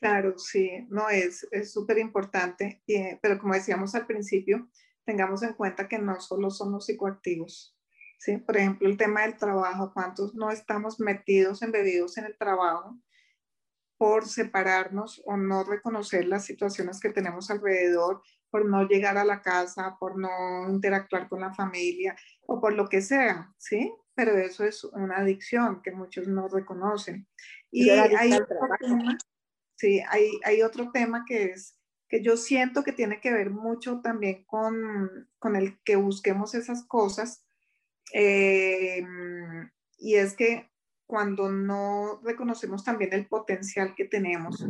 Claro, sí, no es súper importante, eh, pero como decíamos al principio, tengamos en cuenta que no solo son los psicoactivos, ¿sí? Por ejemplo, el tema del trabajo, cuántos no estamos metidos, embebidos en el trabajo por separarnos o no reconocer las situaciones que tenemos alrededor, por no llegar a la casa, por no interactuar con la familia o por lo que sea, ¿sí? Pero eso es una adicción que muchos no reconocen. Y hay otro, tema, sí, hay, hay otro tema que es que yo siento que tiene que ver mucho también con, con el que busquemos esas cosas. Eh, y es que cuando no reconocemos también el potencial que tenemos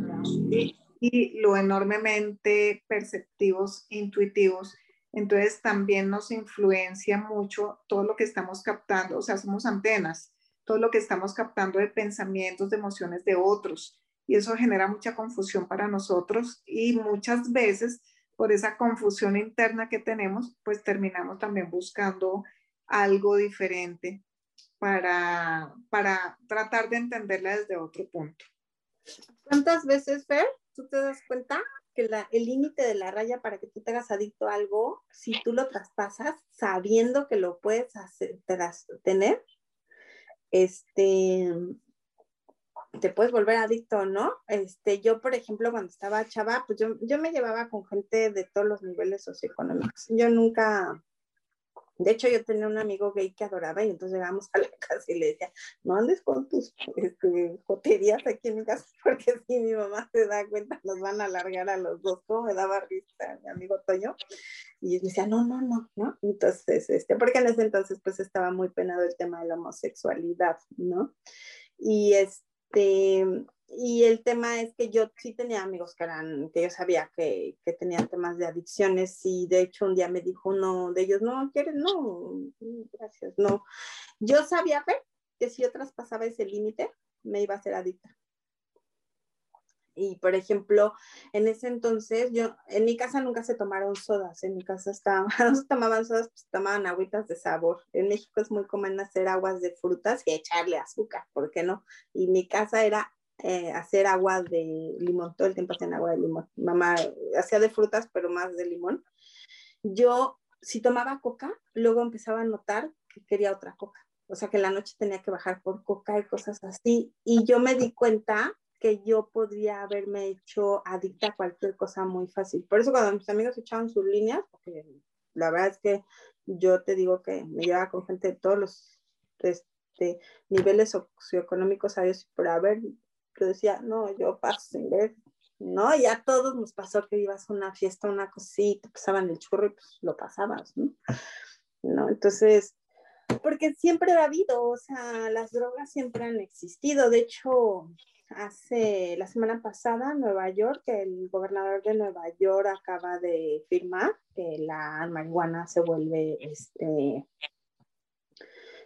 y lo enormemente perceptivos, intuitivos, entonces también nos influencia mucho todo lo que estamos captando, o sea, somos antenas, todo lo que estamos captando de pensamientos, de emociones de otros, y eso genera mucha confusión para nosotros y muchas veces por esa confusión interna que tenemos, pues terminamos también buscando algo diferente para, para tratar de entenderla desde otro punto. ¿Cuántas veces, Fer, tú te das cuenta que la, el límite de la raya para que tú te hagas adicto a algo, si tú lo traspasas sabiendo que lo puedes hacer, tener, este, te puedes volver adicto, ¿no? Este, yo, por ejemplo, cuando estaba chava, pues yo, yo me llevaba con gente de todos los niveles socioeconómicos. Yo nunca, de hecho, yo tenía un amigo gay que adoraba y entonces llegamos a la casa y le decía, no andes con tus este, joterías aquí en mi casa porque si mi mamá se da cuenta nos van a alargar a los dos, como me daba risa mi amigo Toño. Y yo decía, no, no, no, ¿no? Entonces, este, porque en ese entonces pues estaba muy penado el tema de la homosexualidad, ¿no? Y este, y el tema es que yo sí tenía amigos que eran, que yo sabía que, que, tenían temas de adicciones y de hecho un día me dijo uno de ellos, no, ¿quieres? No, gracias, no. Yo sabía que si yo traspasaba ese límite me iba a ser adicta. Y por ejemplo, en ese entonces, yo, en mi casa nunca se tomaron sodas, en mi casa estaba, no se tomaban sodas, pues tomaban agüitas de sabor. En México es muy común hacer aguas de frutas y echarle azúcar, ¿por qué no? Y mi casa era eh, hacer agua de limón, todo el tiempo hacían agua de limón. Mamá hacía de frutas, pero más de limón. Yo, si tomaba coca, luego empezaba a notar que quería otra coca. O sea, que la noche tenía que bajar por coca y cosas así. Y yo me di cuenta que yo podría haberme hecho adicta a cualquier cosa muy fácil. Por eso cuando mis amigos echaban sus líneas, porque la verdad es que yo te digo que me llevaba con gente de todos los este, niveles socioeconómicos sabios y por haber, yo decía, no, yo paso sin ver, ¿no? Y a todos nos pasó que ibas a una fiesta, una cosita, pasaban el churro y pues lo pasabas, ¿no? ¿No? Entonces, porque siempre ha habido, o sea, las drogas siempre han existido. De hecho, hace la semana pasada, Nueva York, el gobernador de Nueva York acaba de firmar que la marihuana se vuelve, este,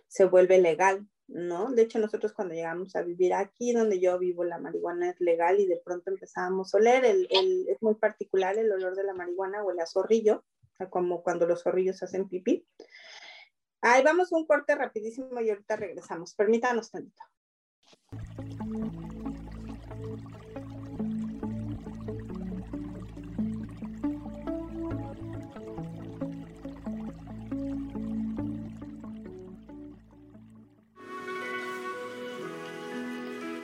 se vuelve legal, ¿no? De hecho, nosotros cuando llegamos a vivir aquí, donde yo vivo, la marihuana es legal y de pronto empezábamos a oler, el, es muy particular el olor de la marihuana, huele a zorrillo, como cuando los zorrillos hacen pipí. Ahí vamos un corte rapidísimo y ahorita regresamos. Permítanos tantito.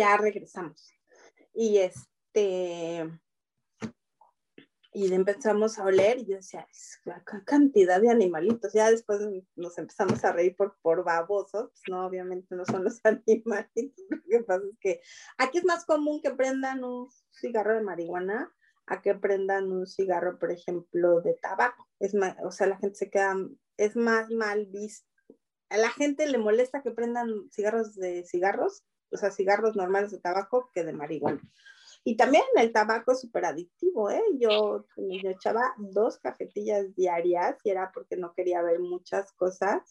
Ya regresamos. Y este, y empezamos a oler y yo decía, la cantidad de animalitos. Ya después nos empezamos a reír por, por babosos, pues no, obviamente no son los animalitos. Lo que pasa es que aquí es más común que prendan un cigarro de marihuana a que prendan un cigarro, por ejemplo, de tabaco. Es más, o sea, la gente se queda, es más mal visto. A la gente le molesta que prendan cigarros de cigarros o sea, cigarros normales de tabaco que de marihuana. Y también el tabaco es súper adictivo, ¿eh? Yo, yo echaba dos cajetillas diarias y era porque no quería ver muchas cosas.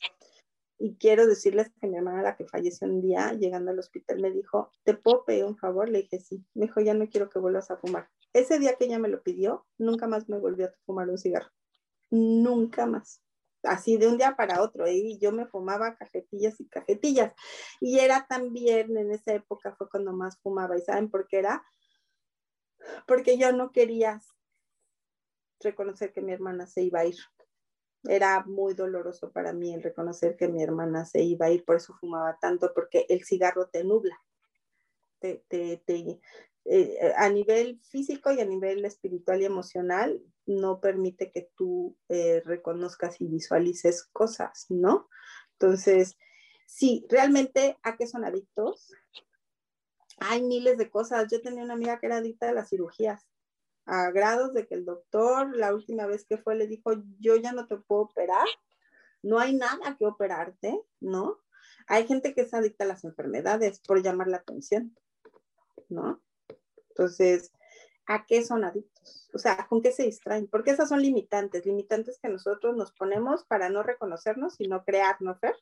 Y quiero decirles que mi hermana, la que falleció un día, llegando al hospital, me dijo, ¿te puedo pedir un favor? Le dije, sí. Me dijo, ya no quiero que vuelvas a fumar. Ese día que ella me lo pidió, nunca más me volvió a fumar un cigarro. Nunca más así de un día para otro, ¿eh? y yo me fumaba cajetillas y cajetillas. Y era también, en esa época fue cuando más fumaba, ¿y saben por qué era? Porque yo no quería reconocer que mi hermana se iba a ir. Era muy doloroso para mí el reconocer que mi hermana se iba a ir, por eso fumaba tanto, porque el cigarro te nubla, te, te, te, eh, a nivel físico y a nivel espiritual y emocional, no permite que tú eh, reconozcas y visualices cosas, ¿no? Entonces, Sí, realmente, ¿a qué son adictos? Hay miles de cosas. Yo tenía una amiga que era adicta a las cirugías, a grados de que el doctor, la última vez que fue, le dijo, yo ya no te puedo operar, no hay nada que operarte, ¿no? Hay gente que es adicta a las enfermedades por llamar la atención, ¿no? Entonces, ¿a qué son adictos? O sea, ¿con qué se distraen? Porque esas son limitantes, limitantes que nosotros nos ponemos para no reconocernos y no crearnos, Fer.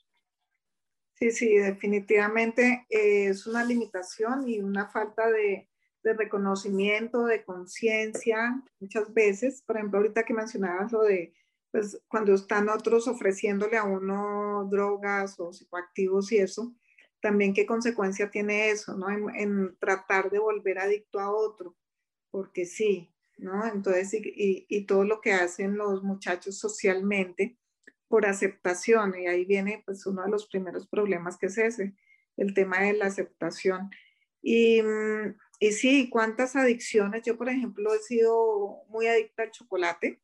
Sí, sí, definitivamente eh, es una limitación y una falta de, de reconocimiento, de conciencia, muchas veces. Por ejemplo, ahorita que mencionabas lo de pues cuando están otros ofreciéndole a uno drogas o psicoactivos y eso, también qué consecuencia tiene eso, ¿no? En, tratar de volver adicto a otro, porque sí, ¿no? Entonces, y, y, todo lo que hacen los muchachos socialmente por aceptación, y ahí viene pues uno de los primeros problemas que es ese, el tema de la aceptación. Y, y sí, cuántas adicciones, yo por ejemplo he sido muy adicta al chocolate,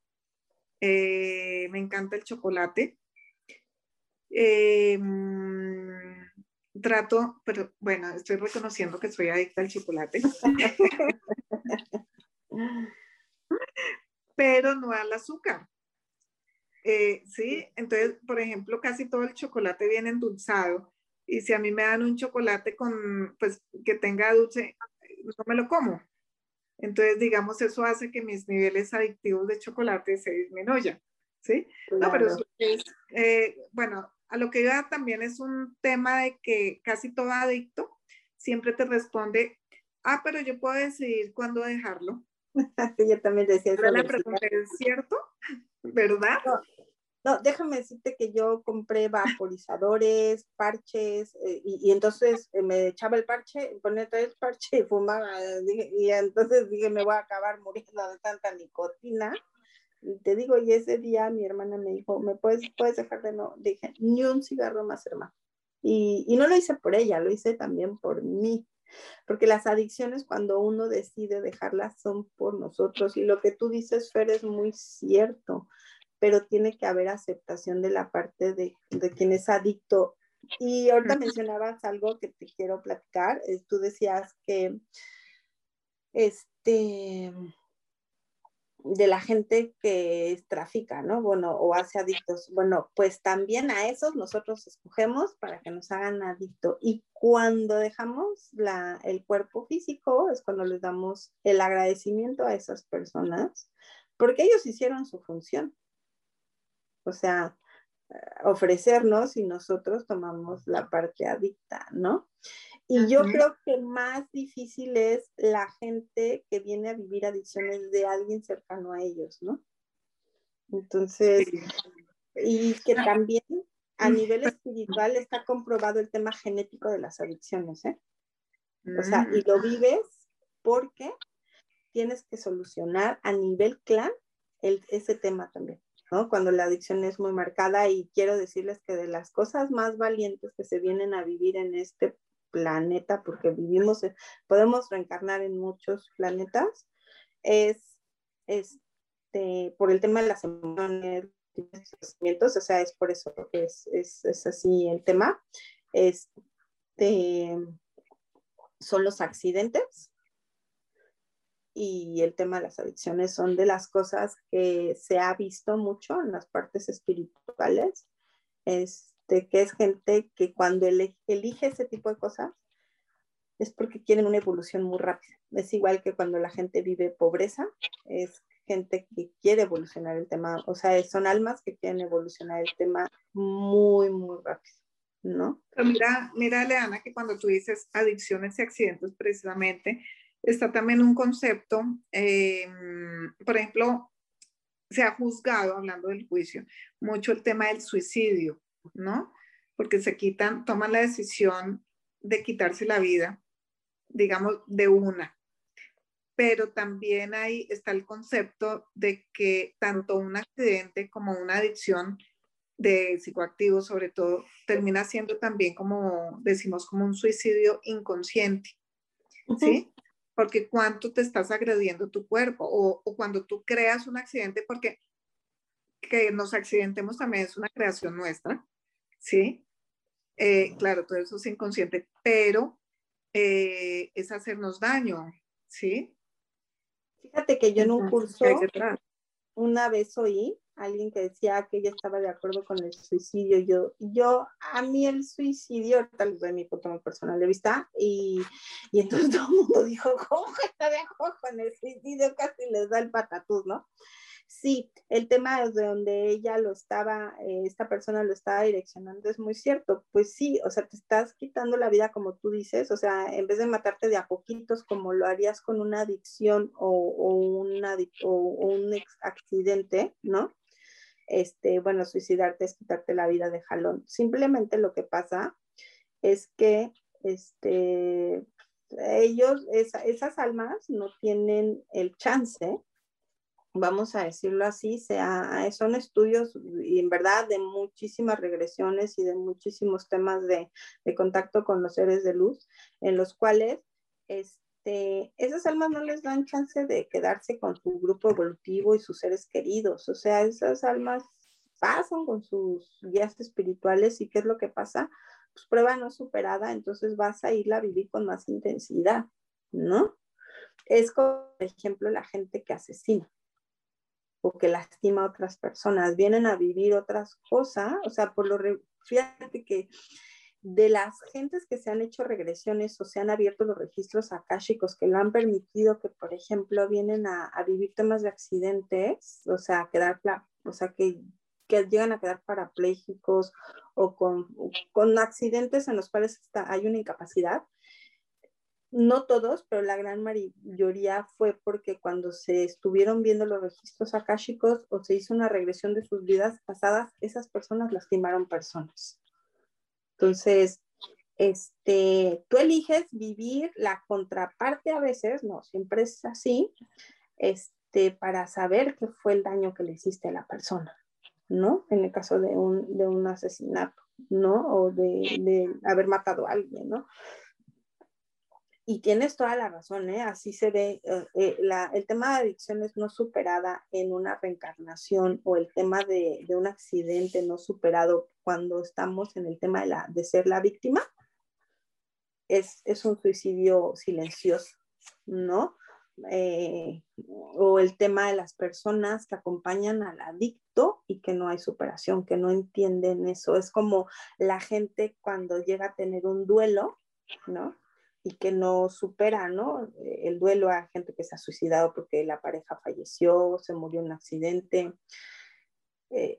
eh, me encanta el chocolate. Eh, mm, trato, pero bueno, estoy reconociendo que soy adicta al chocolate. pero no al azúcar. Eh, sí, entonces, por ejemplo, casi todo el chocolate viene endulzado. Y si a mí me dan un chocolate con, pues, que tenga dulce, no me lo como. Entonces, digamos, eso hace que mis niveles adictivos de chocolate se disminuyan, ¿sí? No, pero eh, bueno, a lo que iba también es un tema de que casi todo adicto siempre te responde, ah, pero yo puedo decidir cuándo dejarlo. yo también decía eso. La pregunta es cierto, ¿verdad? No, déjame decirte que yo compré vaporizadores, parches, eh, y, entonces eh, me echaba el parche, ponía el parche y fumaba. y entonces dije, me voy a acabar muriendo de tanta nicotina. Te digo, y ese día mi hermana me dijo, ¿me puedes, puedes dejar de no? Dije, ni un cigarro más, hermano. Y, y no lo hice por ella, lo hice también por mí. Porque las adicciones, cuando uno decide dejarlas, son por nosotros. Y lo que tú dices, Fer, es muy cierto pero tiene que haber aceptación de la parte de, de quien es adicto. Y ahorita mencionabas algo que te quiero platicar. Tú decías que este de la gente que trafica, ¿no? Bueno, o hace adictos. Bueno, pues también a esos nosotros escogemos para que nos hagan adicto. Y cuando dejamos la, el cuerpo físico es cuando les damos el agradecimiento a esas personas, porque ellos hicieron su función o sea, ofrecernos y nosotros tomamos la parte adicta, ¿no? Y yo creo que más difícil es la gente que viene a vivir adicciones de alguien cercano a ellos, ¿no? Entonces, y que también a nivel espiritual está comprobado el tema genético de las adicciones, ¿eh? O sea, y lo mm. vives porque tienes que solucionar a nivel clan ese tema también. Cuando la adicción es muy marcada y quiero decirles que de las cosas más valientes que se vienen a vivir en este planeta, porque vivimos, podemos reencarnar en muchos planetas, es este, por el tema de las emociones, o sea, es por eso que es, es, es así el tema. Este, son los accidentes, y el tema de las adicciones son de las cosas que se ha visto mucho en las partes espirituales, este, que es gente que cuando elige ese tipo de cosas es porque quieren una evolución muy rápida. Es igual que cuando la gente vive pobreza, es gente que quiere evolucionar el tema, o sea, son almas que quieren evolucionar el tema muy, muy rápido, ¿no? mira, mira, Leana, que cuando tú dices adicciones y accidentes, precisamente, está también un concepto, eh, por ejemplo, se ha juzgado, hablando del juicio, mucho el tema del suicidio, ¿no? Porque se quitan, toman la decisión de quitarse la vida, digamos, de una. Pero también ahí está el concepto de que tanto un accidente como una adicción de psicoactivos, sobre todo, termina siendo también como, decimos, como un suicidio inconsciente. ¿Sí? Porque cuánto te estás agrediendo tu cuerpo o, o, cuando tú creas un accidente, porque que nos accidentemos también es una creación nuestra, ¿sí? Eh, claro, todo eso es inconsciente, pero eh, es hacernos daño, ¿sí? Fíjate que yo en un curso una vez oí alguien que decía que ella estaba de acuerdo con el suicidio. Yo, yo a mí el suicidio, tal vez de mi punto personal de vista, y, y entonces todo el mundo dijo, ¿cómo está de acuerdo con el suicidio? Casi les da el patatús, ¿no? Sí, el tema de donde ella lo estaba, eh, esta persona lo estaba direccionando es muy cierto. Pues sí, o sea, te estás quitando la vida como tú dices, o sea, en vez de matarte de a poquitos como lo harías con una adicción o, una, o, un accidente, ¿no? Este, bueno, suicidarte es quitarte la vida de jalón. Simplemente lo que pasa es que este, ellos, esas almas no tienen el chance vamos a decirlo así, sea, son estudios y en verdad de muchísimas regresiones y de muchísimos temas de, contacto con los seres de luz, en los cuales esas almas no les dan chance de quedarse con su grupo evolutivo y sus seres queridos, o sea, esas almas pasan con sus guías espirituales y ¿qué es lo que pasa? Pues prueba no superada, entonces vas a irla a vivir con más intensidad, ¿no? Es como, por ejemplo, la gente que asesina o que lastima a otras personas, vienen a vivir otras cosas, o sea, por lo, fíjate que de las gentes que se han hecho regresiones o se han abierto los registros akáshicos que lo han permitido que, por ejemplo, vienen a, vivir temas de accidentes, o sea, quedar, o sea, que, llegan a quedar parapléjicos o con, con accidentes en los cuales hay una incapacidad, no todos, pero la gran mayoría fue porque cuando se estuvieron viendo los registros akáshicos o se hizo una regresión de sus vidas pasadas, esas personas lastimaron personas. Entonces, este, tú eliges vivir la contraparte a veces, no siempre es así, este, para saber qué fue el daño que le hiciste a la persona, ¿no? En el caso de un, de un asesinato, ¿no? O de, de haber matado a alguien, ¿no? Y tienes toda la razón, ¿eh? Así se ve, eh, eh, el tema de adicciones no superada en una reencarnación o el tema de, un accidente no superado cuando estamos en el tema de, la, de ser la víctima, es, es un suicidio silencioso, ¿no? o el tema de las personas que acompañan al adicto y que no hay superación, que no entienden eso. Es como la gente cuando llega a tener un duelo, ¿no? Y que no supera, ¿no? El duelo a gente que se ha suicidado porque la pareja falleció, se murió en un accidente, eh,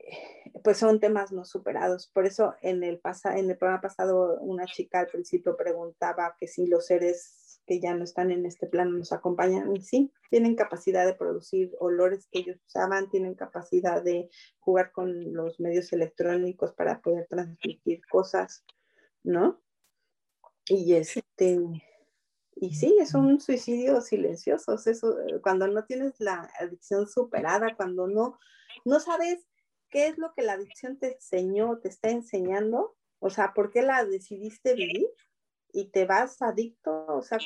pues son temas no superados. Por eso en el, en el programa pasado una chica al principio preguntaba que si los seres que ya no están en este plano nos acompañan, y sí, tienen capacidad de producir olores que ellos usaban, tienen capacidad de jugar con los medios electrónicos para poder transmitir cosas, ¿no? Y este, y sí, es un suicidio silencioso, eh, cuando no tienes la adicción superada, cuando no, no sabes qué es lo que la adicción te enseñó, te está enseñando, o sea, por qué la decidiste vivir y te vas adicto, o sea,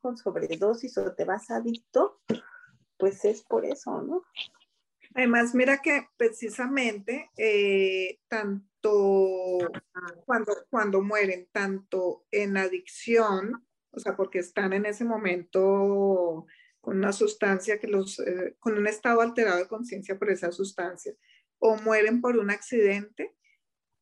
con sobredosis o te vas adicto, pues es por eso, ¿no? Además, mira que precisamente eh, tanto cuando, cuando mueren, tanto en adicción, o sea, porque están en ese momento con una sustancia que los, eh, con un estado alterado de conciencia por esa sustancia, o mueren por un accidente,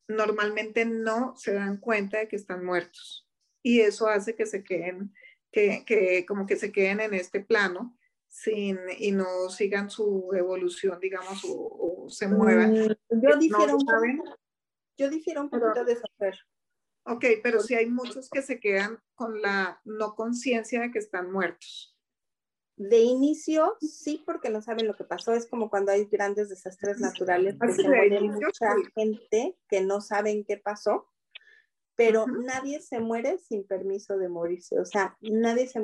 normalmente no se dan cuenta de que están muertos. Y eso hace que se queden, que, que como que se queden en este plano sin, y no sigan su evolución, digamos, o, se muevan. Mm, yo difiero, un, yo difiero un poquito de saber. Ok, pero sí hay muchos que se quedan con la no conciencia de que están muertos. De inicio, sí, porque no saben lo que pasó. Es como cuando hay grandes desastres naturales, que mucha gente que no saben qué pasó, pero nadie se muere sin permiso de morirse. O sea, nadie se,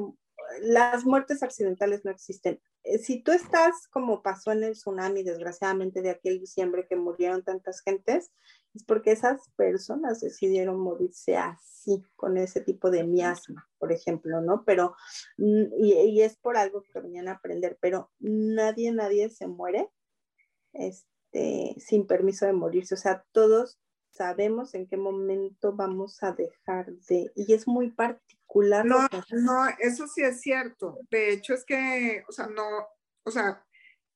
las muertes accidentales no existen. Eh, si tú estás como pasó en el tsunami, desgraciadamente, de aquel diciembre que murieron tantas gentes, es porque esas personas decidieron morirse así, con ese tipo de miasma, por ejemplo, ¿no? Pero, mm, y, es por algo que venían a aprender, pero nadie, nadie se muere este, sin permiso de morirse. O sea, todos sabemos en qué momento vamos a dejar de, y es muy particular. No, no, eso sí es cierto. De hecho es que, o sea, no, o sea,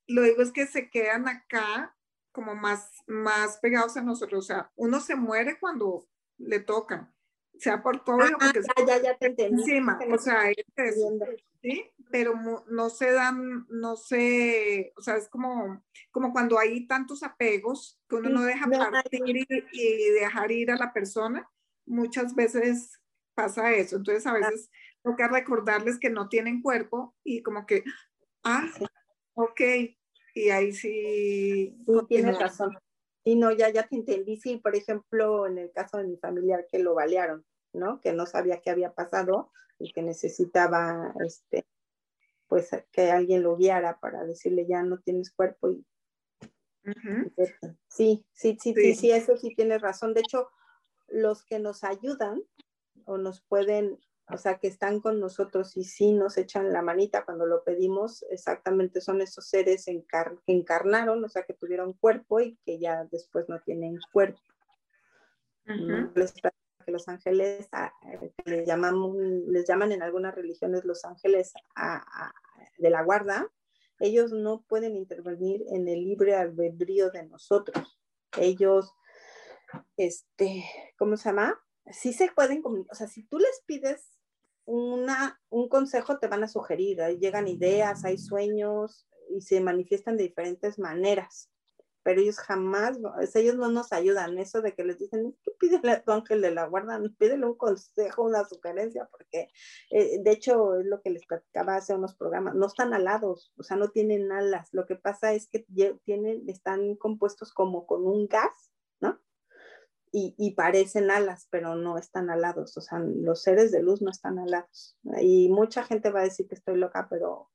lo digo es que se quedan acá como más, más pegados a nosotros. O sea, uno se muere cuando le tocan, sea por COVID o Ah, porque ya, ya, ya te entendí. encima. O sea, es. Pero no se dan, no sé, o sea, es como, como cuando hay tantos apegos que uno Sí, no deja no partir y, y dejar ir a la persona, muchas veces pasa eso. Entonces, a veces toca recordarles que no tienen cuerpo y como que, ah, Sí. ok, y ahí sí. Sí, tienes razón. Y no, ya, ya te entendí. Sí, por ejemplo, en el caso de mi familiar que lo balearon, ¿no? Que no sabía qué había pasado y que necesitaba, este, pues, que alguien lo guiara para decirle ya no tienes cuerpo y. Sí, sí, sí, sí, Sí. sí, eso sí tienes razón. De hecho, los que nos ayudan o nos pueden, o sea, que están con nosotros y sí nos echan la manita cuando lo pedimos, exactamente son esos seres encar- que encarnaron, o sea, que tuvieron cuerpo y que ya después no tienen cuerpo. Les platico que los ángeles, a- eh, que les, llamamos, les llaman en algunas religiones los ángeles a- a- de la guarda, ellos no pueden intervenir en el libre albedrío de nosotros. Ellos, este, ¿cómo se llama? Sí se pueden comunicar, o sea, si tú les pides una, un consejo, te van a sugerir, ahí llegan ideas, hay sueños y se manifiestan de diferentes maneras pero ellos jamás, ellos no nos ayudan. Eso de que les dicen, que pídele a tu ángel de la guarda, pídele un consejo, una sugerencia, porque eh, de hecho es lo que les platicaba hace unos programas, no están alados, o sea, no tienen alas. Lo que pasa es que tienen, están compuestos como con un gas. Y, y parecen alas, pero no están alados, o sea, los seres de luz no están alados. Y mucha gente va a decir que estoy loca, pero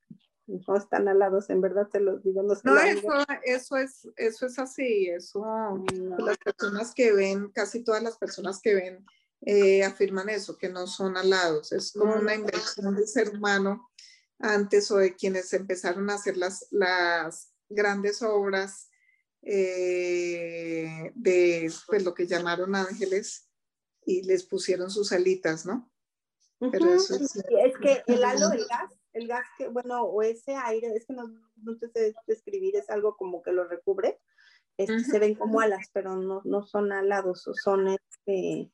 no están alados, en verdad te los digo, no No, eso, eso, es, eso es así, eso No. las personas que ven, casi todas las personas que ven, eh, afirman eso, que no son alados, es como una invención del ser humano antes o de quienes empezaron a hacer las, las grandes obras eh, de pues, lo que llamaron ángeles y les pusieron sus alitas, ¿no? Pero eso es- es que el halo, el gas, el gas que, bueno, o ese aire, es que no, no te sé describir, es algo como que lo recubre, este, Ujú. se ven como alas, pero no, no son alados, o son, este,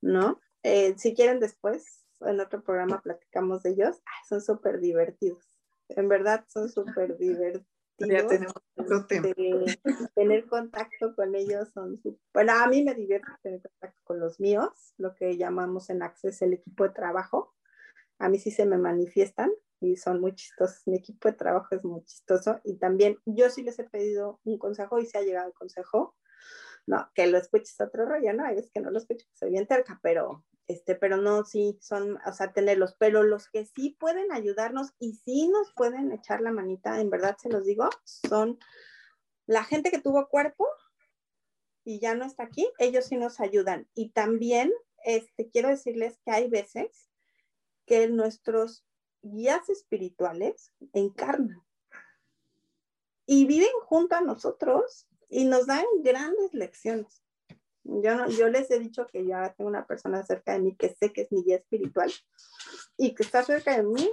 ¿no? Eh, si quieren después, en otro programa platicamos de ellos, Ay, son súper divertidos, en verdad son súper divertidos. Ya tenemos otro tema. tener contacto con ellos son bueno a mí me divierte tener contacto con los míos lo que llamamos en Access el equipo de trabajo. A mí sí se me manifiestan y son muy chistosos. Mi equipo de trabajo es muy chistoso y también yo sí les he pedido un consejo y se ha llegado el consejo no que lo escuches otro rollo no hay veces que no lo escucho soy bien terca pero este, pero no, sí, son, o sea, tenerlos, pero los que sí pueden ayudarnos y sí nos pueden echar la manita, en verdad se los digo, son la gente que tuvo cuerpo y ya no está aquí, ellos sí nos ayudan. Y también, este, quiero decirles que hay veces que nuestros guías espirituales encarnan y viven junto a nosotros y nos dan grandes lecciones. Yo, no, yo les he dicho que ya tengo una persona cerca de mí que sé que es mi guía espiritual y que está cerca de mí.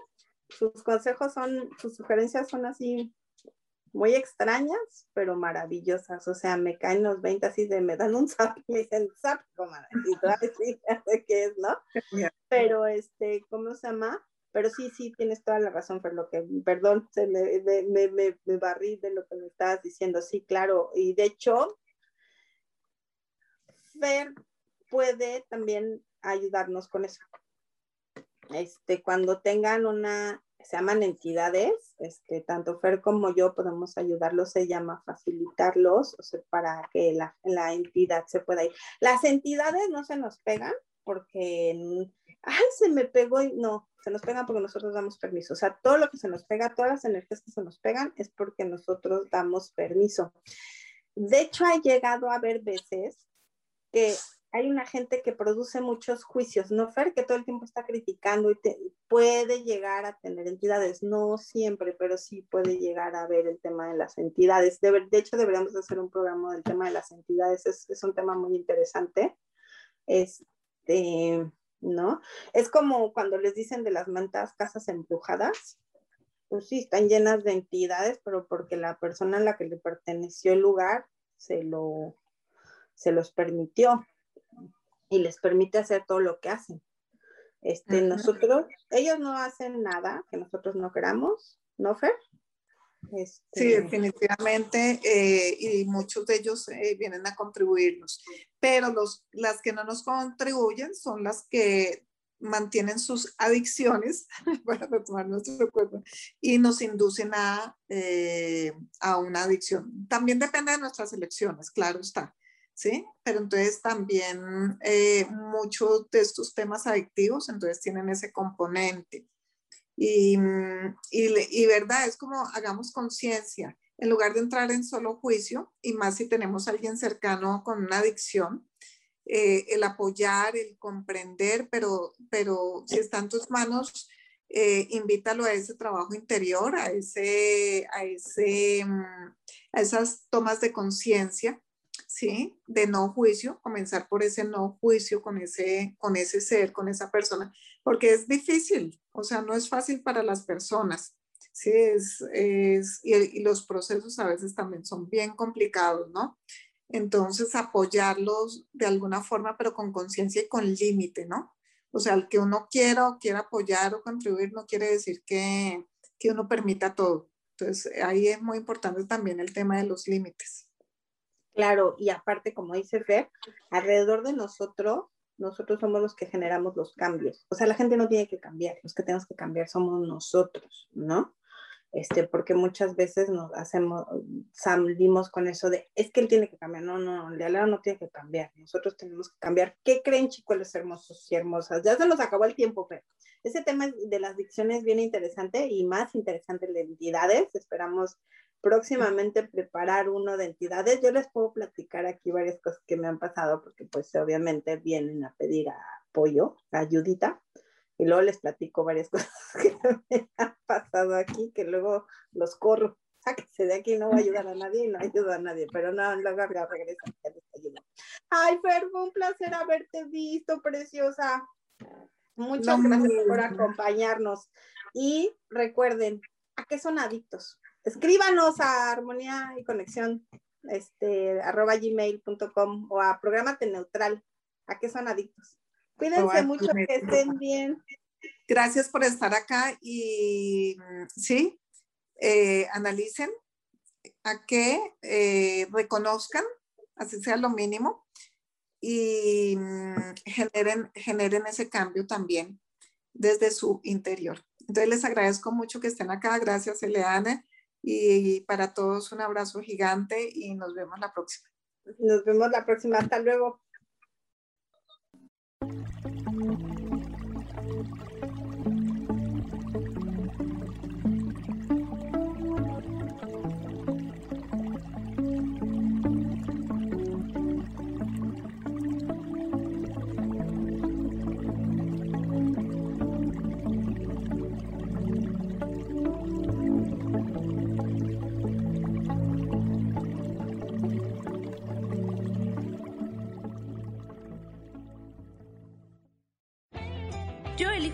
Sus consejos son, sus sugerencias son así muy extrañas, pero maravillosas. O sea, me caen los 20 así de, me dan un zap me dicen, zap, comadre. Y tú, "Ay, sí, ya sé qué es, ¿no? Pero, este, ¿cómo se llama? Pero sí, sí, tienes toda la razón, Fer, lo que, perdón, se me, me, me, me, barrí de lo que me estabas diciendo. Sí, claro. Y de hecho, Fer puede también ayudarnos con eso. Este, cuando tengan una, se llaman entidades, este, tanto Fer como yo podemos ayudarlos, se llama facilitarlos, o sea, para que la, la entidad se pueda ir. Las entidades no se nos pegan porque, ay, se me pegó y no, se nos pegan porque nosotros damos permiso. O sea, todo lo que se nos pega, todas las energías que se nos pegan es porque nosotros damos permiso. De hecho, ha llegado a haber veces que hay una gente que produce muchos juicios, ¿no, Fer? Que todo el tiempo está criticando y puede llegar a tener entidades, no siempre, pero sí puede llegar a ver el tema de las entidades. De, hecho, deberíamos hacer un programa del tema de las entidades, es, es un tema muy interesante. Este, ¿no? Es como cuando les dicen de las mantas casas embrujadas, pues sí, están llenas de entidades, pero porque la persona a la que le perteneció el lugar se lo se los permitió y les permite hacer todo lo que hacen. Este, nosotros, ellos no hacen nada que nosotros no queramos, ¿no, Fer? Este... Sí, definitivamente, eh, y muchos de ellos eh, vienen a contribuirnos, pero los, las que no nos contribuyen son las que mantienen sus adicciones para retomar nuestro cuerpo y nos inducen a, eh, a una adicción. También depende de nuestras elecciones, claro está. ¿sí? Pero entonces también muchos de estos temas adictivos, entonces tienen ese componente. Y, mm, y, verdad, es como hagamos conciencia, en lugar de entrar en solo juicio, y más si tenemos a alguien cercano con una adicción, eh, el apoyar, el comprender, pero, pero si está en tus manos, eh, invítalo a ese trabajo interior, a, ese, a, ese, mm, a esas tomas de conciencia ¿sí? De no juicio, comenzar por ese no juicio con ese, con ese ser, con esa persona, porque es difícil, o sea, no es fácil para las personas, ¿sí? Es, es y, y, los procesos a veces también son bien complicados, ¿no? Entonces, apoyarlos de alguna forma, pero con conciencia y con límite, ¿no? O sea, el que uno quiera o quiera apoyar o contribuir no quiere decir que, que uno permita todo. Entonces, ahí es muy importante también el tema de los límites. Claro, y aparte, como dice Fer, alrededor de nosotros, nosotros somos los que generamos los cambios. O sea, la gente no tiene que cambiar, los que tenemos que cambiar somos nosotros, ¿no? Este, porque muchas veces nos hacemos, salimos con eso de, es que él tiene que cambiar, no, no, el de al lado no tiene que cambiar, nosotros tenemos que cambiar. ¿Qué creen, chicos, los hermosos y hermosas? Ya se nos acabó el tiempo, Fer. Ese tema de las dicciones es bien interesante y más interesante el de entidades. Esperamos próximamente preparar uno de entidades. Yo les puedo platicar aquí varias cosas que me han pasado porque pues obviamente vienen a pedir apoyo, ayudita. Y luego les platico varias cosas que me han pasado aquí, que luego los corro. Sáquese de aquí, no voy a ayudar a nadie y no ayudo a nadie, pero no, luego regresan, Ay, Fer, fue un placer haberte visto, preciosa. Muchas gracias por acompañarnos. Y recuerden, ¿a qué son adictos? Escríbanos a armonía y conexión este, arroba gmail.com o a programate neutral. ¿A qué son adictos? Cuídense mucho, que estén bien. Gracias por estar acá y sí, eh, analicen a qué eh, reconozcan, así sea lo mínimo, y mm, generen, generen ese cambio también desde su interior. Entonces les agradezco mucho que estén acá. Gracias, Eleana. Y para todos un abrazo gigante y nos vemos la próxima. Nos vemos la próxima. Hasta luego.